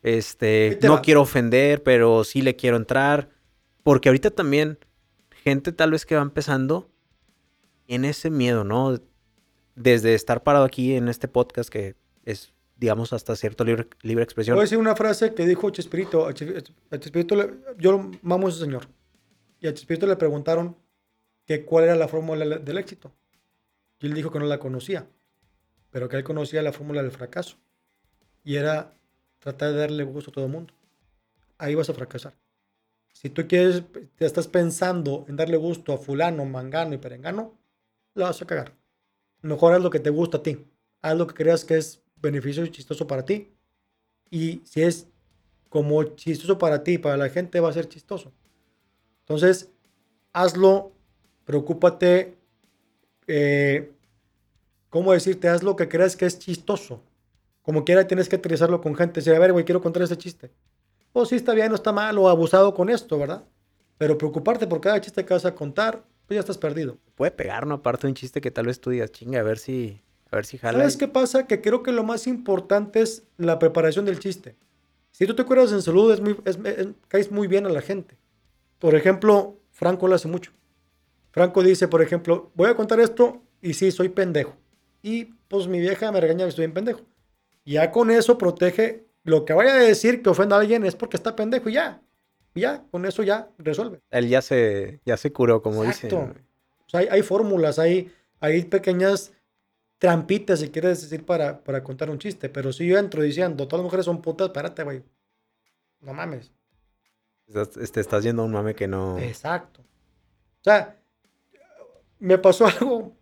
este, te no va. quiero ofender, pero sí le quiero entrar, porque ahorita también, gente tal vez que va empezando, tiene ese miedo, ¿no? Desde estar parado aquí en este podcast que es, digamos, hasta cierto libre, libre expresión. Voy a decir una frase que dijo Chespirito. Yo lo mamo a ese señor. Y a Chespirito le preguntaron que cuál era la fórmula del éxito. Y él dijo que no la conocía, pero que él conocía la fórmula del fracaso. Y era tratar de darle gusto a todo el mundo. Ahí vas a fracasar. Si tú quieres, te estás pensando en darle gusto a fulano, mangano y perengano, la vas a cagar. Mejor haz lo que te gusta a ti. Haz lo que creas que es beneficio y chistoso para ti. Y si es como chistoso para ti para la gente, va a ser chistoso. Entonces, hazlo, preocúpate, eh, ¿cómo decirte? Haz lo que creas que es chistoso. Como quiera, tienes que aterrizarlo con gente. Decir, a ver, güey, quiero contar este chiste. O sí está bien, no está mal, o abusado con esto, ¿verdad? Pero preocuparte por cada chiste que vas a contar, pues ya estás perdido. Puede pegar, ¿no? Aparte de un chiste que tal vez tú digas, chinga, a ver si, a ver si jala. ¿Sabes y- qué pasa? Que creo que lo más importante es la preparación del chiste. Si tú te acuerdas en salud, es muy, es- es- caes muy bien a la gente. Por ejemplo, Franco lo hace mucho. Franco dice, por ejemplo, voy a contar esto y sí, soy pendejo. Y pues mi vieja me regaña que estoy bien pendejo. Ya con eso protege lo que vaya a decir que ofenda a alguien es porque está pendejo y ya. Y ya, con eso ya resuelve. Él ya se, ya se curó, como Exacto. dicen. O sea, hay, hay fórmulas, hay, hay pequeñas trampitas, si quieres decir, para, para contar un chiste. Pero si yo entro diciendo, todas las mujeres son putas, espérate, güey. No mames. Estás- Te estás yendo a un mame que no. Exacto. O sea, me pasó algo.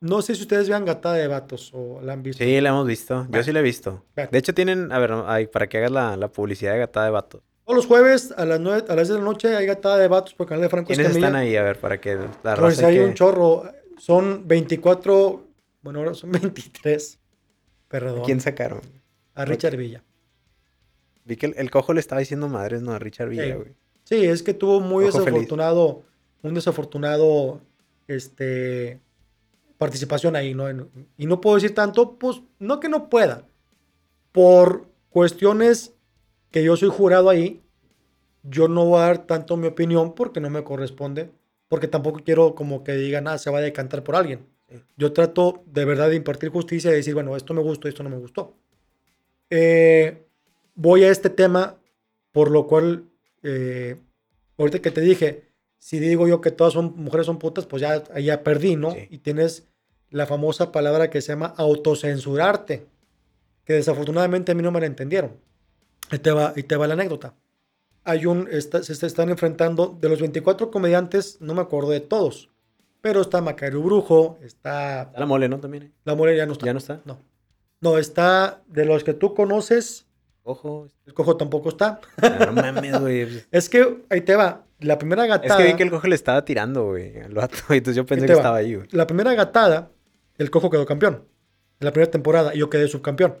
No sé si ustedes vean Gatada de Vatos o la han visto. Sí, la hemos visto. Yo sí la he visto. Bueno. De hecho, tienen, a ver, para que hagas la, la publicidad de Gatada de Vatos. Todos los jueves a las 9, a las 10 de la noche hay Gatada de Vatos por el canal de Franco ¿Quiénes Escamilla. están ahí? A ver, para que la Pues raza hay que- un chorro. Son 24, bueno, ahora son 23. Perdón. ¿Quién sacaron? A Richard Villa. Vi que el, el cojo le estaba diciendo madres, no, a Richard Villa, güey. Sí, es que tuvo muy Ojo feliz. desafortunado, un desafortunado, este, participación ahí, ¿no? Y no puedo decir tanto, pues, no que no pueda, por cuestiones que yo soy jurado ahí, yo no voy a dar tanto mi opinión porque no me corresponde, porque tampoco quiero como que digan, ah, se va a decantar por alguien. Yo trato de verdad de impartir justicia y decir, bueno, esto me gustó, esto no me gustó. Eh, voy a este tema, por lo cual, eh, ahorita que te dije, si digo yo que todas son mujeres son putas, pues ya, ya perdí, ¿no? Sí. Y tienes la famosa palabra que se llama autocensurarte, que desafortunadamente a mí no me la entendieron. Ahí te va, ahí te va la anécdota. Hay un, está- se están enfrentando, de los 24 comediantes, no me acuerdo de todos, pero está Macario Brujo, está... Está la mole, ¿no? También. eh. La Mole ya no está. ¿Ya no está? No. No, está de los que tú conoces, Ojo. el cojo tampoco está. No mames, güey. Es que ahí te va. La primera Es gatada. que vi que el cojo le estaba tirando, güey, al vato. y Entonces yo pensé que va. estaba ahí, güey. La primera gatada, el cojo quedó campeón. En la primera temporada, y yo quedé subcampeón.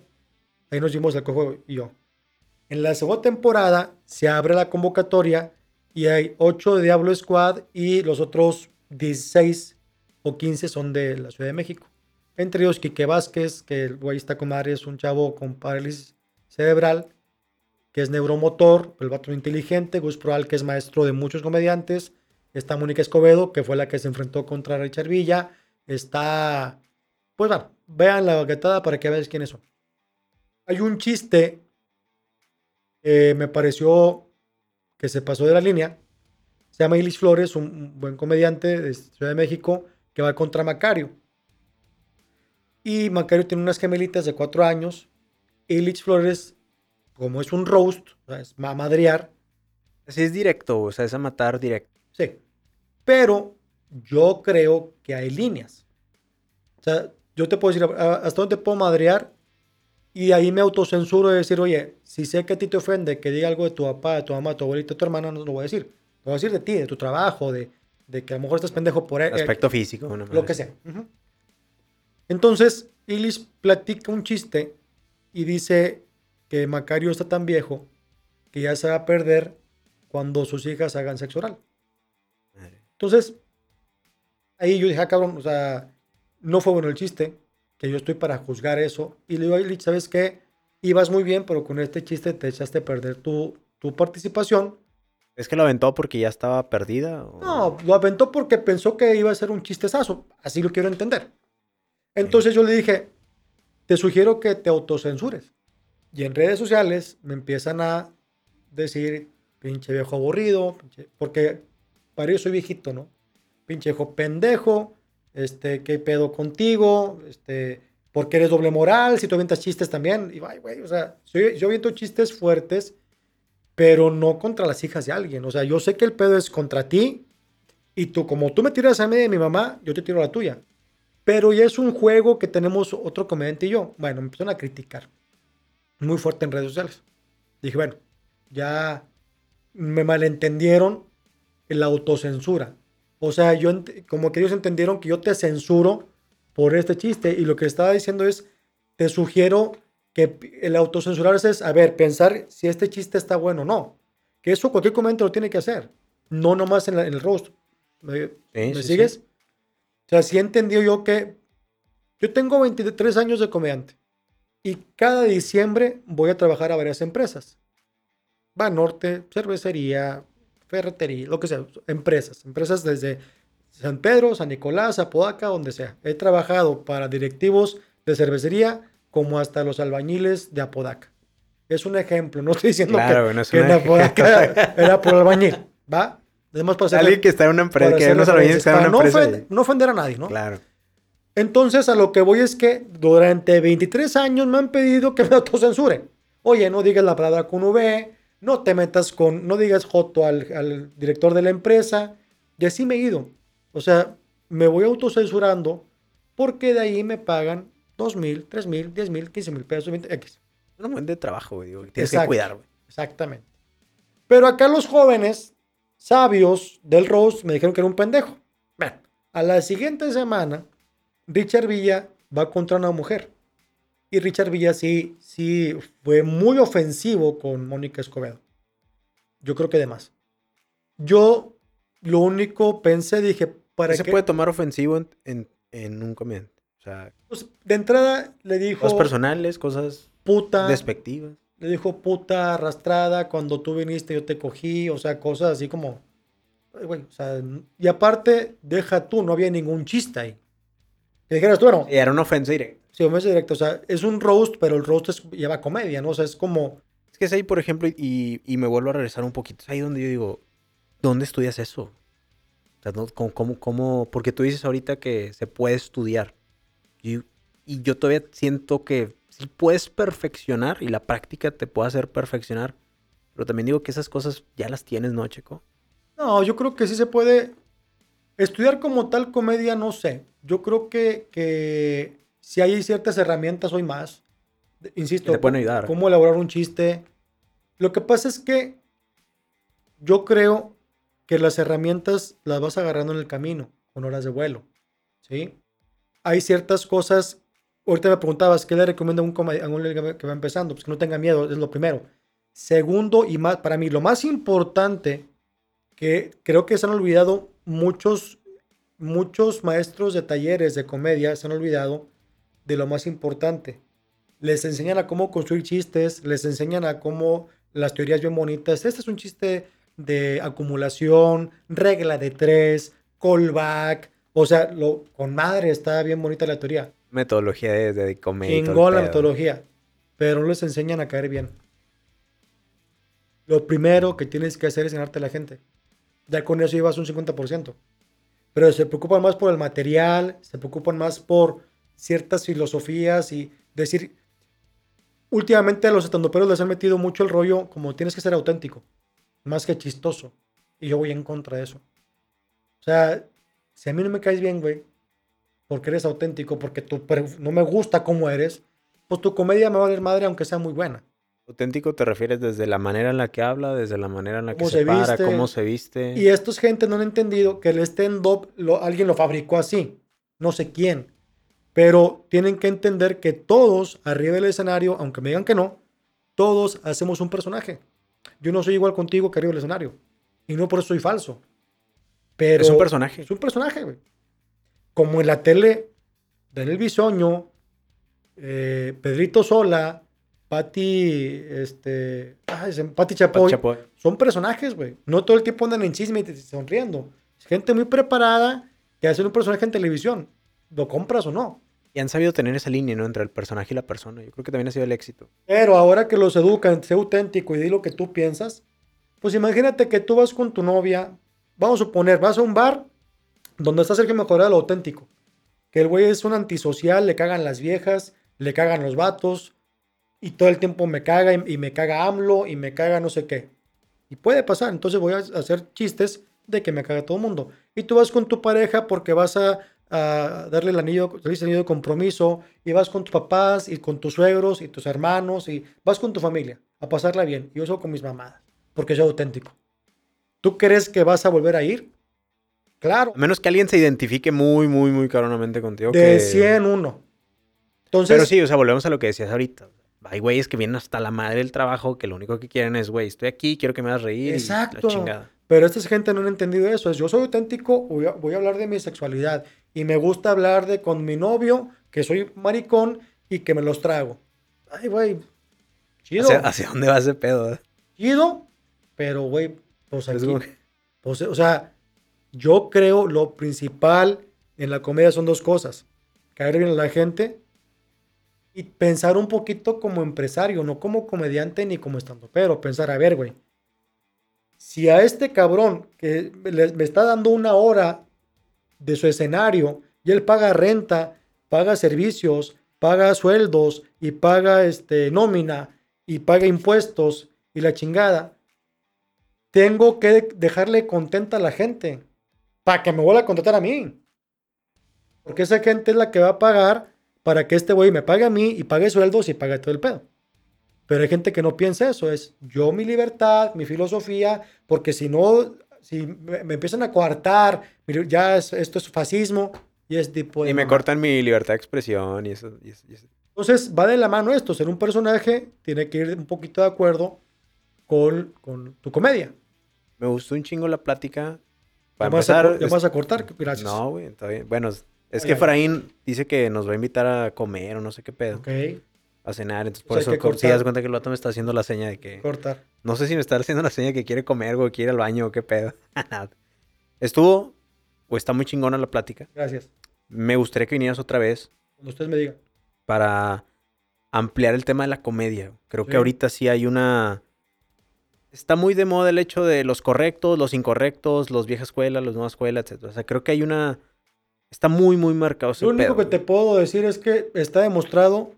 Ahí nos dimos el cojo y yo. En la segunda temporada se abre la convocatoria y hay 8 de Diablo Squad y los otros 16 o 15 son de la Ciudad de México. Entre ellos Quique Vázquez, que el güey está es un chavo con parálisis cerebral, que es neuromotor, el vato inteligente, Gus Proal, que es maestro de muchos comediantes, está Mónica Escobedo, que fue la que se enfrentó contra Richard Villa, está, pues bueno, vean la baguetada para que vean quiénes son. Hay un chiste, me pareció que se pasó de la línea, se llama Ilis Flores, un, buen comediante de Ciudad de México, que va contra Macario. Y Macario tiene unas gemelitas de cuatro años. Illich Flores, como es un roast, o sea, es ma- madrear, Así es directo, o sea, es a matar directo. sí. Pero yo creo que hay líneas. O sea, yo te puedo decir "Ah, hasta dónde puedo madrear y ahí me autocensuro de decir, oye, si sé que a ti te ofende que diga algo de tu papá, de tu mamá, de tu abuelita, de tu hermana, no lo voy a decir. Lo voy a decir de ti, de tu trabajo, de, de que a lo mejor estás pendejo por eh, Aspecto físico, una lo que sea. Ujú. Entonces, Illich platica un chiste y dice que Macario está tan viejo que ya se va a perder cuando sus hijas hagan sexo oral. Entonces, ahí yo dije, ah, cabrón, o sea, no fue bueno el chiste, que yo estoy para juzgar eso. Y le digo a Illich, ¿sabes qué? Ibas muy bien, pero con este chiste te echaste a perder tu, tu participación. ¿Es que lo aventó porque ya estaba perdida? o- No, lo aventó porque pensó que iba a ser un chistezazo. Así lo quiero entender. Entonces yo le dije, te sugiero que te autocensures. Y en redes sociales me empiezan a decir, pinche viejo aburrido, pinche- porque para eso soy viejito, ¿no? Pinche viejo pendejo, este, ¿qué pedo contigo? Este, porque eres doble moral, si tú avientas chistes también. Y, ay, güey, o sea, soy- yo aviento chistes fuertes, pero no contra las hijas de alguien. O sea, yo sé que el pedo es contra ti y tú, como tú me tiras a mí de mi mamá, yo te tiro a la tuya. Pero ya es un juego que tenemos otro comediante y yo. Bueno, me empezaron a criticar muy fuerte en redes sociales. Dije, bueno, ya me malentendieron la autocensura. O sea, yo como que ellos entendieron que yo te censuro por este chiste y lo que estaba diciendo es, te sugiero que el autocensurarse es, a ver, pensar si este chiste está bueno o no. Que eso cualquier comediante lo tiene que hacer. No nomás en, la- en el roast. ¿Me, Sí, me sí, sigues? sí. O sea, sí entendió yo que yo tengo 23 años de comediante y cada diciembre voy a trabajar a varias empresas. Va Norte, cervecería, ferretería, lo que sea, empresas. Empresas desde San Pedro, San Nicolás, Apodaca, donde sea. He trabajado para directivos de cervecería como hasta los albañiles de Apodaca. Es un ejemplo, no estoy diciendo Claro, que, no es que en Apodaca era por albañil, ¿va? Además para hacer Alguien que está en una empresa, que unos albañiles que en una no, empresa. ofend- no ofender a nadie, ¿no? Claro. Entonces, a lo que voy es que durante 23 años me han pedido que me autocensure. Oye, no digas la palabra con V, no te metas con, no digas Joto al, al director de la empresa. Y así me he ido. O sea, me voy autocensurando porque de ahí me pagan 2 mil, 3 mil, 10 mil, 15 mil pesos, 20 X. Es un buen de trabajo, güey. digo, Tienes Exacto. que cuidar, güey. Exactamente. Pero acá los jóvenes sabios del Rose me dijeron que era un pendejo. Bueno, a la siguiente semana, Richard Villa va contra una mujer. Y Richard Villa sí, sí fue muy ofensivo con Mónica Escobedo. Yo creo que de más. Yo lo único pensé, dije, ¿para ¿Qué se puede tomar ofensivo en, en, en un comediante? O sea, Pues, de entrada le dijo cosas personales, cosas puta. despectivas. Le dijo puta arrastrada, cuando tú viniste yo te cogí, o sea, cosas así como... Güey, o sea, y aparte, deja tú, no había ningún chiste ahí. Que dijeras tú, bueno, Y era una ofensa directa. Sí, me hace directo, o sea, es un roast, pero el roast es- lleva comedia, ¿no? O sea, es como... Es que es ahí, por ejemplo, y, y me vuelvo a regresar un poquito. Es ahí donde yo digo, ¿dónde estudias eso? O sea, ¿no? ¿Cómo, cómo, cómo? Porque tú dices ahorita que se puede estudiar. Y, y yo todavía siento que sí puedes perfeccionar y la práctica te puede hacer perfeccionar. Pero también digo que esas cosas ya las tienes, ¿no, Checo? No, yo creo que sí se puede... Estudiar como tal comedia, no sé. Yo creo que, que si hay ciertas herramientas hoy más, insisto, Que te pueden ayudar. cómo elaborar un chiste. Lo que pasa es que yo creo que las herramientas las vas agarrando en el camino, con horas de vuelo. ¿Sí? Hay ciertas cosas. Ahorita me preguntabas, ¿qué le recomienda a un, a un que va empezando? Pues que no tenga miedo, es lo primero. Segundo, y más, para mí, lo más importante que creo que se han olvidado muchos, muchos maestros de talleres de comedia, se han olvidado de lo más importante. Les enseñan a cómo construir chistes, les enseñan a cómo las teorías bien bonitas. Este es un chiste de acumulación, regla de tres, callback. O sea, lo, con madre está bien bonita la teoría. Metodología de, de comedia. Chingón la metodología. Pero no les enseñan a caer bien. Lo primero que tienes que hacer es ganarte a la gente. Ya con eso llevas un 50%. Pero se preocupan más por el material, se preocupan más por ciertas filosofías y decir. Últimamente a los estandoperos les han metido mucho el rollo como tienes que ser auténtico, más que chistoso. Y yo voy en contra de eso. O sea, si a mí no me caes bien, güey, porque eres auténtico, porque tú no me gusta cómo eres, pues tu comedia me va a valer madre aunque sea muy buena. Auténtico te refieres desde la manera en la que habla, desde la manera en la que se, se para, viste. cómo se viste. Y estos gente no han entendido que el stand-up lo- alguien lo fabricó así. No sé quién. Pero tienen que entender que todos arriba del escenario, aunque me digan que no, todos hacemos un personaje. Yo no soy igual contigo que arriba del escenario. Y no por eso soy falso. Pero es un personaje. Es un personaje, güey. como en la tele, Daniel Bisoño, eh, Pedrito Sola, Pati, este, ay, se- Pati Chapoy, Chapoy. son personajes, güey. No todo el tiempo andan en chisme y te- sonriendo. Es gente muy preparada que hace un personaje en televisión. ¿Lo compras o no? Y han sabido tener esa línea, ¿no? Entre el personaje y la persona. Yo creo que también ha sido el éxito. Pero ahora que los educan, sé auténtico y di lo que tú piensas, pues imagínate que tú vas con tu novia, vamos a suponer, vas a un bar donde está Sergio Mejorado, lo auténtico. Que el güey es un antisocial, le cagan las viejas, le cagan los vatos, y todo el tiempo me caga y, y me caga AMLO y me caga no sé qué. Y puede pasar, entonces voy a hacer chistes de que me caga todo el mundo. Y tú vas con tu pareja porque vas a, a darle el anillo, dices anillo de compromiso, y vas con tus papás y con tus suegros y tus hermanos, y vas con tu familia a pasarla bien. Y yo soy con mis mamadas, porque soy auténtico. ¿Tú crees que vas a volver a ir? Claro. A menos que alguien se identifique muy, muy, muy cabronamente contigo. De que... 100 uno. Entonces, Pero sí, o sea, volvemos a lo que decías ahorita. Hay güeyes que vienen hasta la madre del trabajo que lo único que quieren es, güey, estoy aquí, quiero que me hagas reír. Exacto. Y la chingada. Pero esta gente no han entendido eso. Es yo soy auténtico, voy a, voy a hablar de mi sexualidad. Y me gusta hablar de con mi novio, que soy maricón y que me los trago. Ay, güey. Chido. ¿Hacia, hacia dónde va ese pedo? eh? Chido. Pero, güey, pues Es aquí. como pues, o sea, yo creo lo principal en la comedia son dos cosas. Caer bien a la gente y pensar un poquito como empresario, no como comediante ni como estando. Pero pensar, a ver, güey. Si a este cabrón que me está dando una hora de su escenario y él paga renta, paga servicios, paga sueldos y paga este, nómina y paga impuestos y la chingada, tengo que dejarle contenta a la gente para que me vuelva a contratar a mí. Porque esa gente es la que va a pagar para que este güey me pague a mí y pague sueldos y pague todo el pedo. Pero hay gente que no piensa eso, es yo mi libertad, mi filosofía, porque si no, si me, me empiezan a coartar, ya es- esto es fascismo y es tipo de Y me mamá. cortan mi libertad de expresión y eso. y eso- y eso. Entonces va de la mano esto, ser un personaje tiene que ir un poquito de acuerdo con, con tu comedia. Me gustó un chingo la plática. ¿Ya Para vas, a, empezar, cor- ya es- vas a cortar? Gracias. no, güey, está bien. Bueno, es Ay, que. Efraín dice que nos va a invitar a comer o no sé qué pedo. Ok, A cenar. Entonces, O por sea, eso, si das cuenta que el vato me está haciendo la seña de que. cortar. No sé si me está haciendo la seña que quiere comer, güey, quiere ir al baño o qué pedo. Estuvo, o está muy chingona la plática. Gracias. Me gustaría que vinieras otra vez Cuando ustedes me digan. para ampliar el tema de la comedia. Creo Sí. que ahorita sí hay una... Está muy de moda el hecho de los correctos, los incorrectos, los vieja escuela, los nueva escuela, etc. O sea, creo que hay una... Está muy, muy marcado ese Lo único pedo, que te puedo decir es que está demostrado,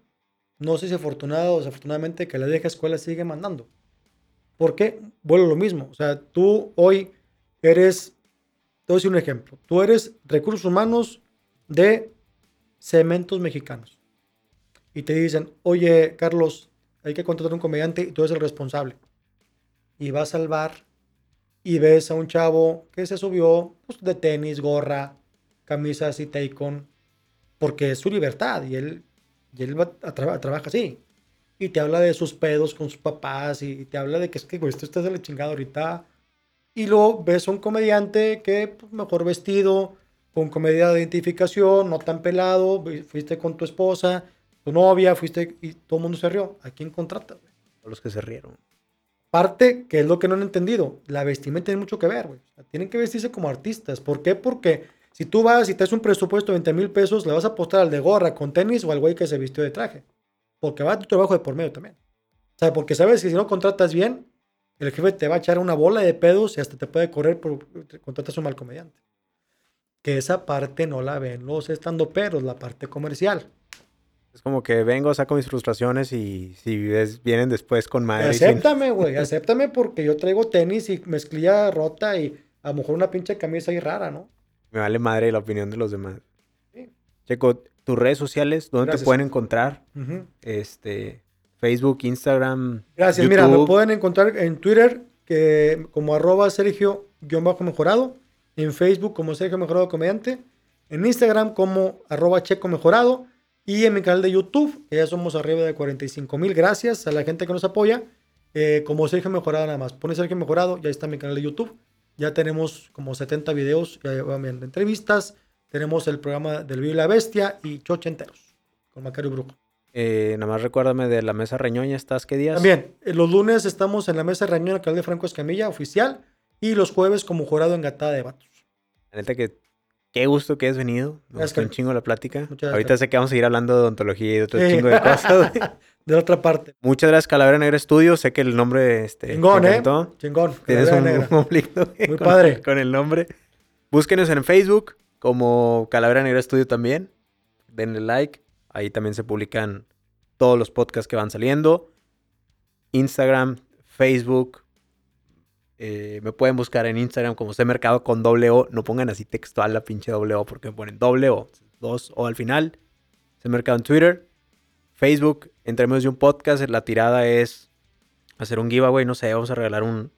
no sé si afortunado o desafortunadamente, que la vieja escuela sigue mandando. ¿Por qué? Vuelvo a lo mismo. O sea, tú hoy eres, te voy a decir un ejemplo. Tú eres recursos humanos de cementos mexicanos. Y te dicen, oye, Carlos, hay que contratar un comediante y tú eres el responsable. Y vas al bar y ves a un chavo que se subió pues, de tenis, gorra, camisas y tacon, porque es su libertad y él, y él va a traba- trabaja así. Y te habla de sus pedos con sus papás y te habla de que es que, güey, esto estás de la chingada ahorita. Y luego ves a un comediante que, pues, mejor vestido, con comedia de identificación, no tan pelado, fuiste con tu esposa, tu novia, fuiste y todo el mundo se rió. ¿A quién contratas? güey? Los que se rieron. Parte, que es lo que no han entendido, la vestimenta tiene mucho que ver, güey. O sea, tienen que vestirse como artistas. ¿Por qué? Porque si tú vas y te das un presupuesto de 20 mil pesos, le vas a apostar al de gorra con tenis o al güey que se vistió de traje. Porque va tu trabajo de por medio también. O sea, porque sabes que si no contratas bien, el jefe te va a echar una bola de pedos y hasta te puede correr por contratas un mal comediante. Que esa parte no la ven los estandoperos, la parte comercial. Es como que vengo, saco mis frustraciones y si ves- vienen después con madre. Acéptame, güey, acéptame porque yo traigo tenis y mezclilla rota y a lo mejor una pinche camisa ahí rara, ¿no? Me vale madre la opinión de los demás. Sí. Checo, tus redes sociales, ¿dónde Gracias. te pueden encontrar? Este, Facebook, Instagram. Gracias, mira, me pueden encontrar en Twitter que, como arroba Sergio-mejorado, en Facebook como Sergio Mejorado Comediante, en Instagram como arroba Checo Mejorado y en mi canal de YouTube, que ya somos arriba de 45 mil, gracias a la gente que nos apoya, eh, como Sergio Mejorado nada más. Pone Sergio Mejorado, ya está mi canal de YouTube, ya tenemos como 70 videos, ya viendo entrevistas, tenemos el programa del Vivo y la Bestia y Chochenteros con Macario Brujo. Eh, nada más recuérdame de la mesa reñoña, ¿estás qué días? También, eh, los lunes estamos en la mesa reunión canal de Franco Escamilla, oficial, y los jueves como jurado en Gatada de Vatos. La neta que qué gusto que has venido. Me Gracias, gustó un chingo la plática. Muchas Ahorita gracias. sé que vamos a seguir hablando de odontología y de otro Sí. chingo de cosas. De la otra parte. Muchas gracias, Calavera Negra Estudio. Sé que el nombre este, Chingón, ¿eh? Chingón. Tienes un Negra. conflicto Muy con, padre. con el nombre. Búsquenos en Facebook como Calavera Negra Estudio también. Denle like. Ahí también se publican todos los podcasts que van saliendo. Instagram, Facebook. Eh, me pueden buscar en Instagram como C Mercado con doble O. No pongan así textual la pinche doble O porque me ponen doble O. Dos O al final. C Mercado en Twitter. Facebook, entre medios de un podcast. La tirada es hacer un giveaway. No sé, vamos a regalar un,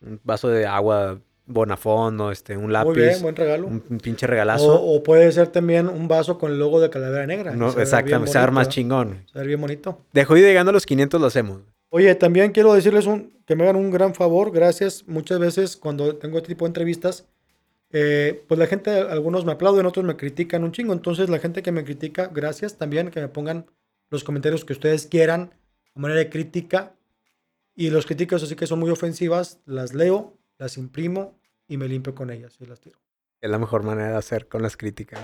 un vaso de agua Bonafón o este, un lápiz. Muy bien, buen regalo. un, un pinche regalazo. O, o puede ser también un vaso con el logo de Calavera Negra. no, exactamente, se va a ver más ¿eh? chingón. Se ve bien bonito. Dejó ir llegando a los 500, lo hacemos. Oye, también quiero decirles un, que me hagan un gran favor. Gracias. Muchas veces cuando tengo este tipo de entrevistas, eh, pues la gente, algunos me aplauden, otros me critican un chingo. Entonces, la gente que me critica, gracias también, que me pongan los comentarios que ustedes quieran, de manera de crítica. Y los críticas, así que son muy ofensivas, las leo, las imprimo y me limpio con ellas y las tiro. Es la mejor manera de hacer con las críticas.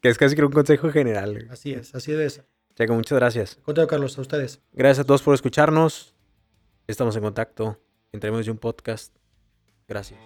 Que es casi que un consejo general. Así es, así debe ser. Checo, muchas gracias. Contrario, Carlos, a ustedes. Gracias a todos por escucharnos. Estamos en contacto. Entre medios de un podcast. Gracias.